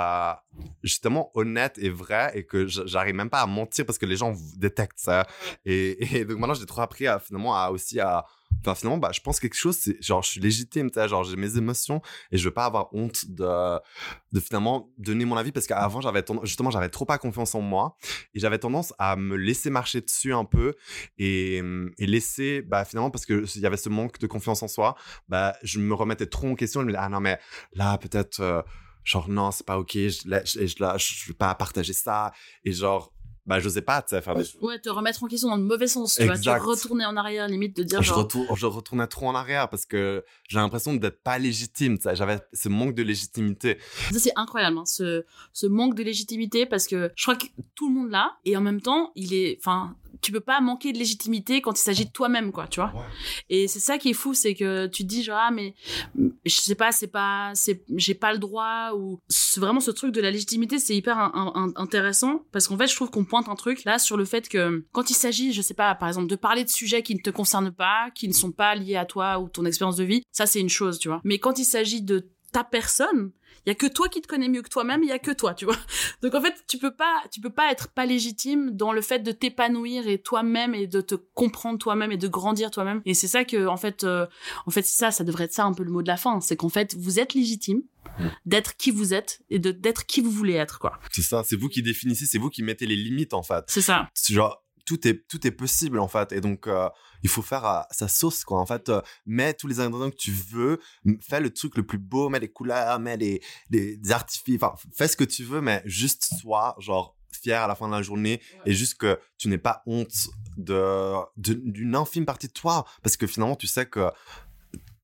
justement honnête et vrai et que j'arrive même pas à mentir parce que les gens détectent ça. Et, et donc, maintenant, j'ai trop appris à finalement à aussi à. Enfin, finalement, bah, je pense quelque chose, c'est genre, je suis légitime, tu sais, genre, j'ai mes émotions et je veux pas avoir honte de, de finalement donner mon avis parce qu'avant, j'avais justement, j'avais trop pas confiance en moi et j'avais tendance à me laisser marcher dessus un peu et, laisser, bah, finalement, parce qu'il y avait ce manque de confiance en soi, bah, je me remettais trop en question. Je me disais, ah non, mais là, peut-être, euh, genre, non, c'est pas ok, je, la- je, je, je veux pas partager ça. Et genre, bah, je sais pas, tu sais, faire des choses. Ouais, te remettre en question dans le mauvais sens, tu vois. Exact. Tu retourner en arrière, limite, de dire Je, genre. retourne, je retournais trop en arrière parce que j'ai l'impression d'être pas légitime. tu sais. J'avais ce manque de légitimité. Ça, c'est incroyable, hein, ce, ce manque de légitimité, parce que je crois que tout le monde l'a, et en même temps, il est, enfin, tu peux pas manquer de légitimité quand il s'agit de toi-même, quoi, tu vois. Et c'est ça qui est fou, c'est que tu te dis genre, ah, mais, je sais pas, c'est pas, c'est, j'ai pas le droit, ou, vraiment ce truc de la légitimité, c'est hyper un- un- intéressant, parce qu'en fait, je trouve qu'on pointe un truc, là, sur le fait que, quand il s'agit, je sais pas, par exemple, de parler de sujets qui ne te concernent pas, qui ne sont pas liés à toi ou ton expérience de vie, ça, c'est une chose, tu vois. Mais quand il s'agit de ta personne, il y a que toi qui te connais mieux que toi-même, il y a que toi, tu vois. Donc en fait, tu peux pas tu peux pas être pas légitime dans le fait de t'épanouir et toi-même et de te comprendre toi-même et de grandir toi-même. Et c'est ça que en fait euh, en fait c'est ça, ça devrait être ça un peu le mot de la fin, c'est qu'en fait, vous êtes légitime Mm. d'être qui vous êtes et de d'être qui vous voulez être quoi. C'est ça, c'est vous qui définissez, c'est vous qui mettez les limites en fait. C'est ça. Genre tout est tout est possible en fait et donc euh, il faut faire euh, sa sauce quoi. En fait euh, mets tous les ingrédients que tu veux fais le truc le plus beau mets les couleurs mets les des, des artifices enfin fais ce que tu veux mais juste sois genre fier à la fin de la journée et juste que tu n'aies pas honte de- d'une infime partie de toi. Parce que finalement tu sais que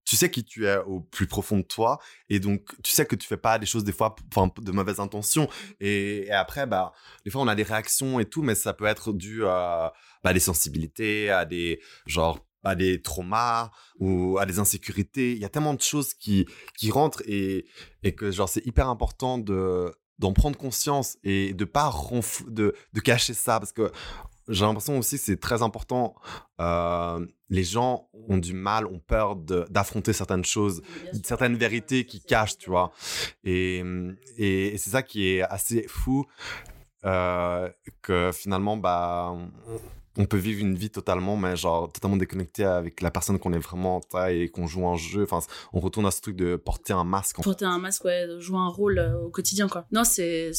tu sais qui tu es au plus profond de toi et donc tu sais que tu fais pas des choses des fois de mauvaises intentions et, et après bah des fois on a des réactions et tout mais ça peut être dû à bah, des sensibilités à des genre à des traumas ou à des insécurités. Il y a tellement de choses qui qui rentrent et et que genre c'est hyper important de d'en prendre conscience et de pas de de cacher ça parce que j'ai l'impression aussi que c'est très important. Euh, les gens ont du mal, ont peur d'affronter certaines choses, certaines vérités qui cachent, tu vois? Et, et, et c'est ça qui est assez fou, euh, que finalement, bah, on, peut vivre une vie totalement, mais genre totalement déconnecté avec la personne qu'on est vraiment, et qu'on joue un jeu. Enfin, on retourne à ce truc de porter un masque. en Porter un masque, ouais, jouer un rôle euh, au quotidien, quoi. Non, c'est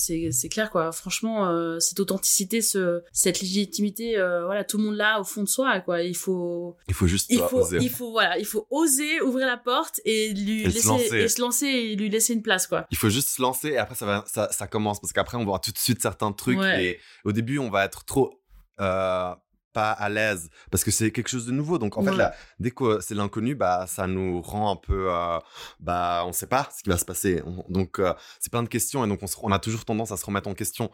clair, quoi. Franchement, euh, cette authenticité, ce cette légitimité, euh, voilà, tout le monde l'a au fond de soi, quoi. Il faut Il faut juste il faut, oser. il faut, voilà, il faut oser ouvrir la porte et lui Et se laisser, lancer. et se lancer et lui laisser une place, quoi. Il faut juste se lancer et après ça, va, ça, ça commence parce qu'après on voit tout de suite certains trucs Ouais. et au début on va être trop euh, pas à l'aise parce que c'est quelque chose de nouveau. Donc en fait là, dès que c'est l'inconnu, bah ça nous rend un peu, euh, bah on sait pas ce qui va se passer. On- donc euh, c'est plein de questions et donc on, se- on a toujours tendance à se remettre en question.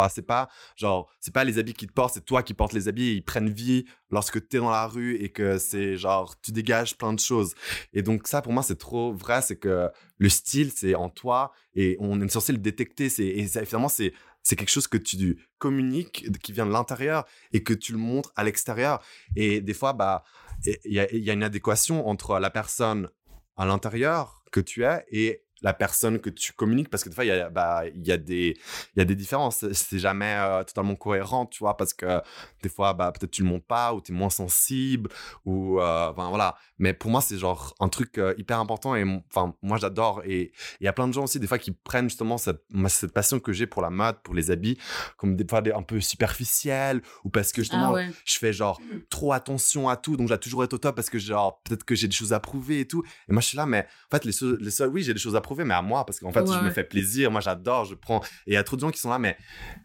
Ah, c'est pas genre c'est pas les habits qui te portent, c'est toi qui portes les habits et ils prennent vie lorsque tu es dans la rue et que c'est genre tu dégages plein de choses. Et donc ça pour moi c'est trop vrai, c'est que le style c'est en toi et on est censé le détecter. C'est et ça, finalement c'est c'est quelque chose que tu communiques, qui vient de l'intérieur et que tu le montres à l'extérieur. Et des fois, bah, il y y a une adéquation entre la personne à l'intérieur que tu es et la personne que tu communiques parce que des fois il y a bah il y a des il y a des différences. C'est- jamais euh, totalement cohérent tu vois parce que des fois bah peut-être tu le montes pas ou tu es moins sensible ou euh, voilà. Mais pour moi c'est genre un truc euh, hyper important et enfin moi j'adore et il y a plein de gens aussi des fois qui prennent justement cette passion que j'ai pour la mode pour les habits comme des fois des, un peu superficiels ou parce que justement Ah ouais. je fais genre trop attention à tout donc j'ai toujours être au top parce que genre peut-être que j'ai des choses à prouver et tout. Et moi je suis là mais en fait les, choses- les seuls oui j'ai des choses à prouver mais à moi parce qu'en fait Ouais, je me ouais. fais plaisir moi j'adore je prends et il y a trop de gens qui sont là mais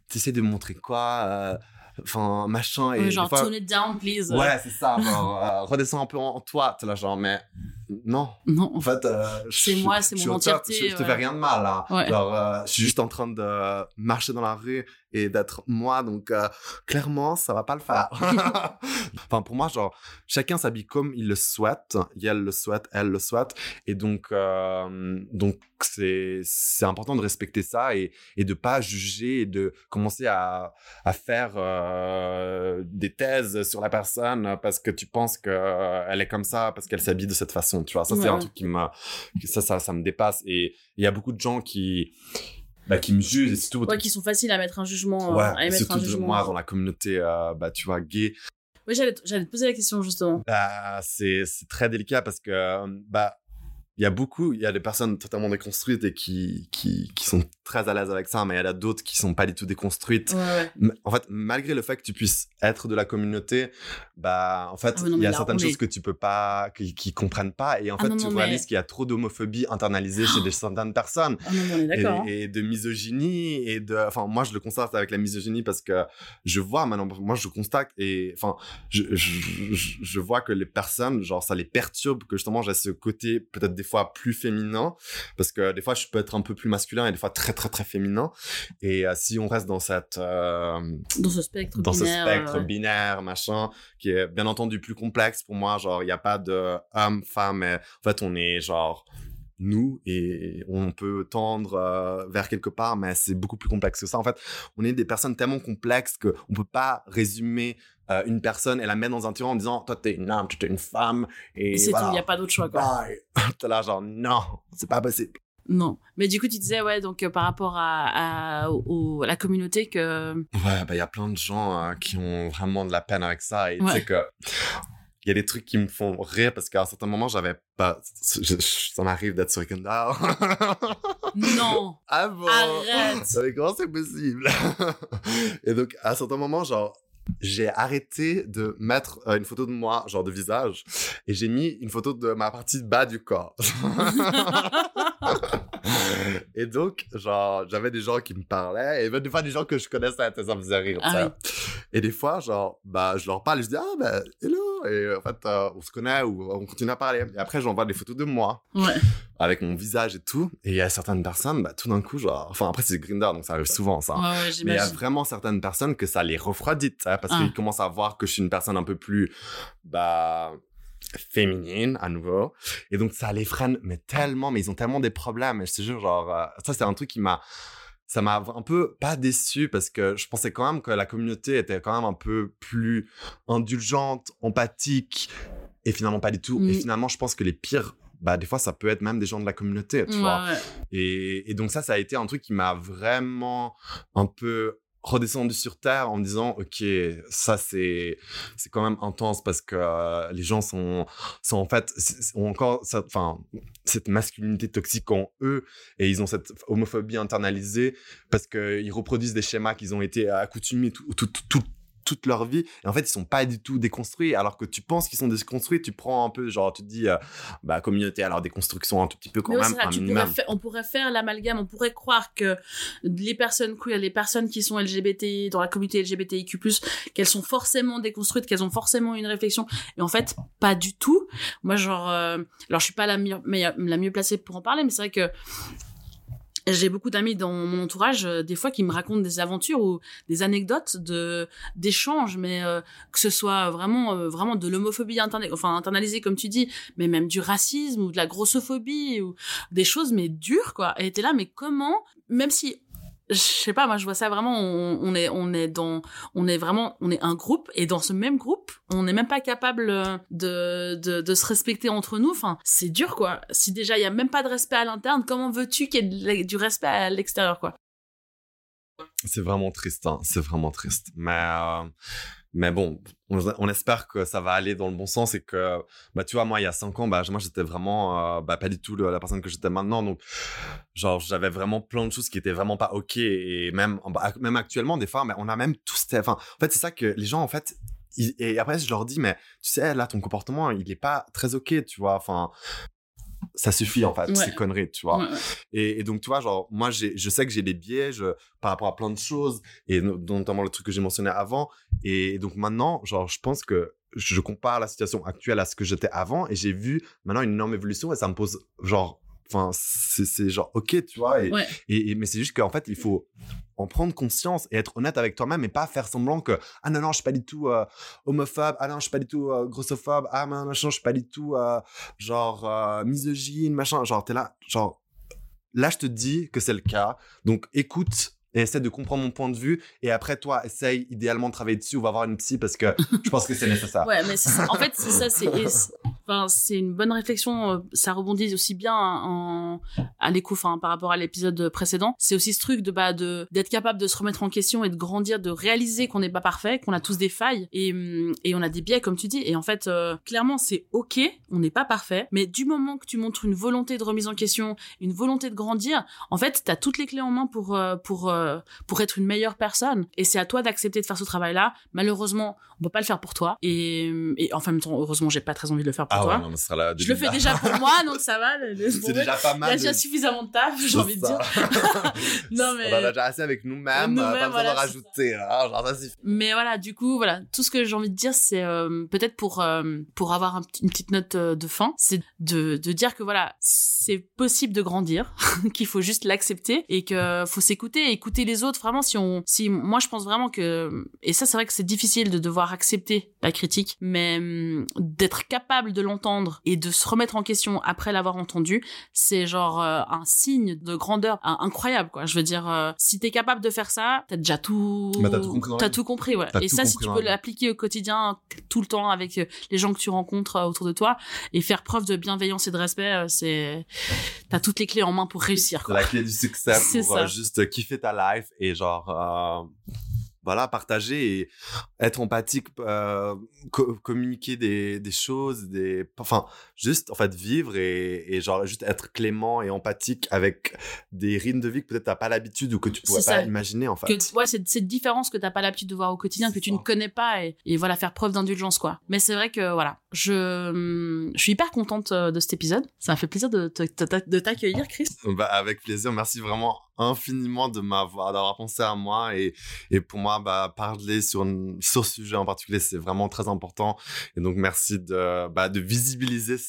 tu essaies de me montrer quoi euh, enfin machin et Ouais, genre, fois- tone it down, please. ouais c'est ça genre, euh, redescends un peu en, toi t'es là genre mais non Non. en fait euh, C'est moi, c'est mon entièreté, je, je te ouais. fais rien de mal là Ouais. genre euh, je suis juste en train de marcher dans la rue et d'être moi. Donc, euh, clairement, ça va pas le faire. enfin, pour moi, genre, chacun s'habille comme il le souhaite. Elle le souhaite, elle le souhaite. Et donc, euh, donc c'est, c'est important de respecter ça et, et de pas juger et de commencer à, à faire euh, des thèses sur la personne parce que tu penses qu'elle est comme ça, parce qu'elle s'habille de cette façon. Tu vois, ça, c'est un truc qui m'a, ça, ça, ça me dépasse. Et il y a beaucoup de gens qui, bah, qui me jugent et c'est tout. Ouais, qui sont faciles à mettre un jugement. Ouais, à émettre un jugement. moi dans la communauté, euh, bah, tu vois, gay. Oui, j'allais, te poser la question justement. Bah, c'est, c'est très délicat parce que, bah, il y a beaucoup, il y a des personnes totalement déconstruites et qui, qui, qui sont très à l'aise avec ça, mais il y en a d'autres qui sont pas du tout déconstruites. Ouais, ouais. En fait, malgré le fait que tu puisses être de la communauté, bah, en fait, Ah non, il y a certaines choses que tu peux pas, qui, qui comprennent pas, et en Ah fait, non, tu non, réalises mais- qu'il y a trop d'homophobie internalisée chez des certaines personnes. Ah Et, hein. et de misogynie et de enfin moi je le constate avec la misogynie parce que je vois maintenant moi je constate et enfin je, je, je- je vois que les personnes genre ça les perturbe que justement j'ai ce côté peut-être des fois plus féminin parce que des fois je peux être un peu plus masculin et des fois très très très féminin et euh, si on reste dans cette euh, Dans ce spectre dans binaire. ce spectre binaire, machin, qui est bien entendu plus complexe pour moi. Genre, il n'y a pas de homme, femme, mais en fait, on est genre nous et on peut tendre euh, vers quelque part, mais c'est beaucoup plus complexe que ça. En fait, on est des personnes tellement complexes qu'on ne peut pas résumer euh, une personne et la mettre dans un tiroir en disant Toi, t'es une homme, toi, t'es une femme. Et, Et c'est voilà. tout, il n'y a pas d'autre choix quoi. Bye. T'es là, genre, non, c'est pas possible. Non. Mais du coup, tu disais, ouais, donc euh, par rapport à, à, au- à la communauté que. Ouais, bah, il y a plein de gens hein, qui ont vraiment de la peine avec ça. Et tu Ouais. sais que. Il y a des trucs qui me font rire parce qu'à un certain moment, j'avais pas. je- je- ça m'arrive d'être sur Kendall. Non ah bon? Arrête. Mais comment c'est possible? Et donc, à un certain moment, genre. J'ai arrêté de mettre euh, une photo de moi, genre de visage, et j'ai mis une photo de ma partie bas du corps. et donc, genre, j'avais des gens qui me parlaient, et même des fois des gens que je connaissais, ça me faisait rire. Ah oui. Et des fois, genre, bah, je leur parle et je dis, ah, bah, hello. Et en fait, euh, on se connaît ou on continue à parler. Et après, j'envoie des photos de moi Ouais. avec mon visage et tout. Et il y a certaines personnes, bah, tout d'un coup, genre, enfin, après, c'est Grindr, donc ça arrive souvent, ça. Ouais, ouais, Mais il y a vraiment certaines personnes que ça les refroidit, parce Ah. qu'ils commencent à voir que je suis une personne un peu plus, bah, féminine, à nouveau. Et donc, ça les freine, mais tellement, mais ils ont tellement des problèmes. Et je te jure, genre, euh, ça, c'est un truc qui m'a, ça m'a un peu pas déçu parce que je pensais quand même que la communauté était quand même un peu plus indulgente, empathique, et finalement pas du tout. Et Mm. finalement, je pense que les pires, bah, des fois, ça peut être même des gens de la communauté, tu Ouais, vois. ouais. Et, et donc ça, ça a été un truc qui m'a vraiment un peu redescendu sur terre en disant ok ça c'est c'est quand même intense parce que euh, les gens sont sont en fait ont encore enfin cette masculinité toxique en eux et ils ont cette homophobie internalisée parce que ils reproduisent des schémas qu'ils ont été accoutumés tout- tout- toute leur vie et en fait ils sont pas du tout déconstruits alors que tu penses qu'ils sont déconstruits tu prends un peu genre tu te dis euh, bah communauté alors déconstruction un tout petit peu quand Mais même tu pourrais faire- on pourrait faire l'amalgame, on pourrait croire que les personnes queer, les personnes qui sont LGBT, dans la communauté LGBTIQ+, qu'elles sont forcément déconstruites, qu'elles ont forcément une réflexion. Et en fait, pas du tout. Moi, genre, euh, alors je suis pas la meilleure, meilleure- la mieux placée pour en parler, mais c'est vrai que j'ai beaucoup d'amis dans mon entourage, euh, des fois, qui me racontent des aventures ou des anecdotes de d'échanges, mais euh, que ce soit vraiment euh, vraiment de l'homophobie enfin internalisée comme tu dis, mais même du racisme ou de la grossophobie ou des choses mais dures quoi. Et t'es là, mais comment, même si je sais pas, moi je vois ça vraiment, on, est on est dans on est vraiment on est un groupe et dans ce même groupe, on n'est même pas capable euh, de, de se respecter entre nous. Enfin, c'est dur quoi. Si déjà il y a même pas de respect à l'interne, comment veux-tu qu'il y ait du respect à l'extérieur quoi? C'est vraiment triste, hein. c'est vraiment triste. Mais, euh, mais bon, on, espère que ça va aller dans le bon sens et que, bah, tu vois, moi, il y a cinq ans, bah, moi, j'étais vraiment, euh, bah, pas du tout la personne que j'étais maintenant. Donc, genre, j'avais vraiment plein de choses qui étaient vraiment pas OK. Et même, bah, même actuellement, des fois, mais on a même tous, enfin, en fait, c'est ça que les gens, en fait, et après, je leur dis, mais tu sais, là, ton comportement, il est pas très OK, tu vois, enfin, ça suffit, en fait, Ouais. ces conneries, tu vois. Ouais, ouais. Et, et donc, tu vois, genre, moi, je sais que j'ai des biais je- par rapport à plein de choses, et no- notamment le truc que j'ai mentionné avant. Et donc, maintenant, genre, je pense que je compare la situation actuelle à ce que j'étais avant, et j'ai vu maintenant une énorme évolution, et ça me pose, genre, enfin, c'est, genre, ok, tu vois. Et, Ouais. et, et- mais c'est juste qu'en fait, il faut en prendre conscience et être honnête avec toi-même et pas faire semblant que, ah non, non, je suis pas du tout euh, homophobe, ah non, je suis pas du tout euh, grossophobe, ah non, machin, je suis pas du tout, euh, genre, misogyne, machin. Genre, t'es là, genre, là, je te dis que c'est le cas. Donc, écoute et essaie de comprendre mon point de vue. Et après, toi, essaye idéalement de travailler dessus ou va voir une psy parce que je pense que c'est nécessaire. Ouais, mais en fait, c'est ça, c'est, enfin, une bonne réflexion. euh, Ça rebondit aussi bien en, à l'écho, enfin, par rapport à l'épisode précédent. C'est aussi ce truc de, bah, de, d'être capable de se remettre en question et de grandir, de réaliser qu'on n'est pas parfait, qu'on a tous des failles et, hum, et on a des biais, comme tu dis. Et en fait, euh, clairement, c'est ok, on n'est pas parfait, mais du moment que tu montres une volonté de remise en question, une volonté de grandir, en fait, t'as toutes les clés en main pour, euh, pour, euh, pour être une meilleure personne. Et c'est à toi d'accepter de faire ce travail-là. Malheureusement, on peut pas le faire pour toi. Et, et en même temps, heureusement, j'ai pas très envie de le faire pour Ah toi. ouais, non, mais ce sera la je le fais déjà pour moi, donc ça va. C'est déjà pas Il y mal. a déjà de- suffisamment de taf, j'ai envie de dire. Non, mais- On en a déjà assez avec nous-mêmes, euh, pas besoin voilà, de c'est rajouter. hein, genre, ça. Mais voilà, du coup, voilà, tout ce que j'ai envie de dire, c'est euh, peut-être pour euh, pour avoir un une petite note de fin, c'est de de dire que voilà, c'est possible de grandir, qu'il faut juste l'accepter et que faut s'écouter, écouter les autres. Vraiment, si on, si moi, je pense vraiment que et ça, c'est vrai que c'est difficile de devoir accepter la critique, mais hum, d'être capable de l'entendre et de se remettre en question après l'avoir entendu, c'est genre euh, un signe de grandeur incroyable, quoi. Je veux dire, euh, si t'es capable de faire ça, t'as déjà tout, Bah, t'as tout compris t'as tout compris, ouais. T'as Et tout ça, si tu peux l'appliquer au quotidien, tout le temps, avec euh, les gens que tu rencontres euh, autour de toi, et faire preuve de bienveillance et de respect, c'est, t'as toutes les clés en main pour réussir, quoi. la clé du succès C'est pour ça. juste kiffer ta et genre euh, voilà partager et être empathique euh, co- communiquer des, des choses des enfin juste en fait vivre et, et genre juste être clément et empathique avec des rythmes de vie que peut-être t'as pas l'habitude ou que tu pourrais pas ça. imaginer en fait Que, ouais, c'est cette différence que t'as pas l'habitude de voir au quotidien, que tu ça. ne connais pas, et, et voilà, faire preuve d'indulgence, quoi. Mais c'est vrai que, voilà, je, hum, je suis hyper contente euh, de cet épisode. Ça m'a fait plaisir de, t'accueillir, Chris. Bah, avec plaisir. Merci vraiment infiniment de m'avoir, d'avoir pensé à moi. Et, et pour moi, bah, parler sur, sur ce sujet en particulier, c'est vraiment très important. Et donc, merci de, bah, de visibiliser ça.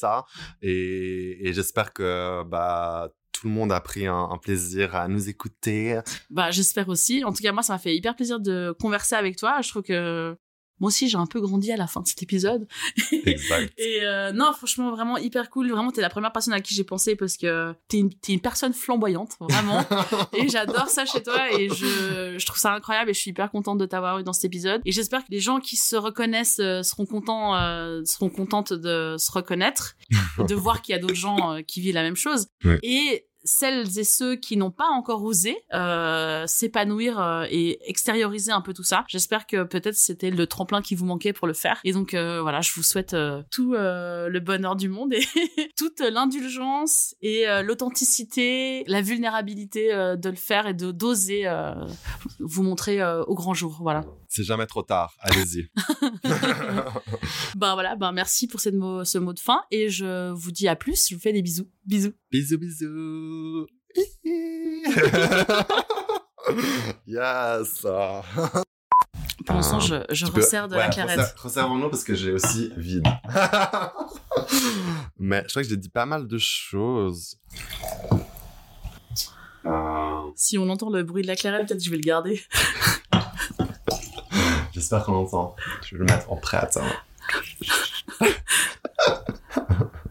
Et, j'espère que, bah, tout le monde a pris un, un plaisir à nous écouter. Bah, j'espère aussi. En tout cas, moi, ça m'a fait hyper plaisir de converser avec toi. Je trouve que moi aussi, j'ai un peu grandi à la fin de cet épisode. Exact. Et euh, non, franchement, vraiment hyper cool. Vraiment, t'es la première personne à qui j'ai pensé parce que t'es une, t'es une personne flamboyante, vraiment. et j'adore ça chez toi et je, je trouve ça incroyable et je suis hyper contente de t'avoir eu dans cet épisode. Et j'espère que les gens qui se reconnaissent euh, seront contents, euh, seront contentes de se reconnaître, de voir qu'il y a d'autres gens euh, qui vivent la même chose. Ouais. Et celles et ceux qui n'ont pas encore osé euh, s'épanouir euh, et extérioriser un peu tout ça. J'espère que peut-être c'était le tremplin qui vous manquait pour le faire. Et donc euh, voilà, je vous souhaite euh, tout euh, le bonheur du monde et toute l'indulgence et euh, l'authenticité, la vulnérabilité de le faire et de d'oser vous montrer au grand jour. Voilà. C'est jamais trop tard. Allez-y. Ben voilà, ben merci pour cette mot, ce mot de fin et je vous dis à plus. Je vous fais des bisous. Bisous. bisous, bisous. yes. Pour l'instant, je, je peux- resserre de ouais, la clarette. resserre- Resservons-nous parce que j'ai aussi vide. Mais je crois que j'ai dit pas mal de choses. Euh, Si on entend le bruit de la clarette, peut-être que je vais le garder. J'espère qu'on entend. Je vais le mettre en prête. hein.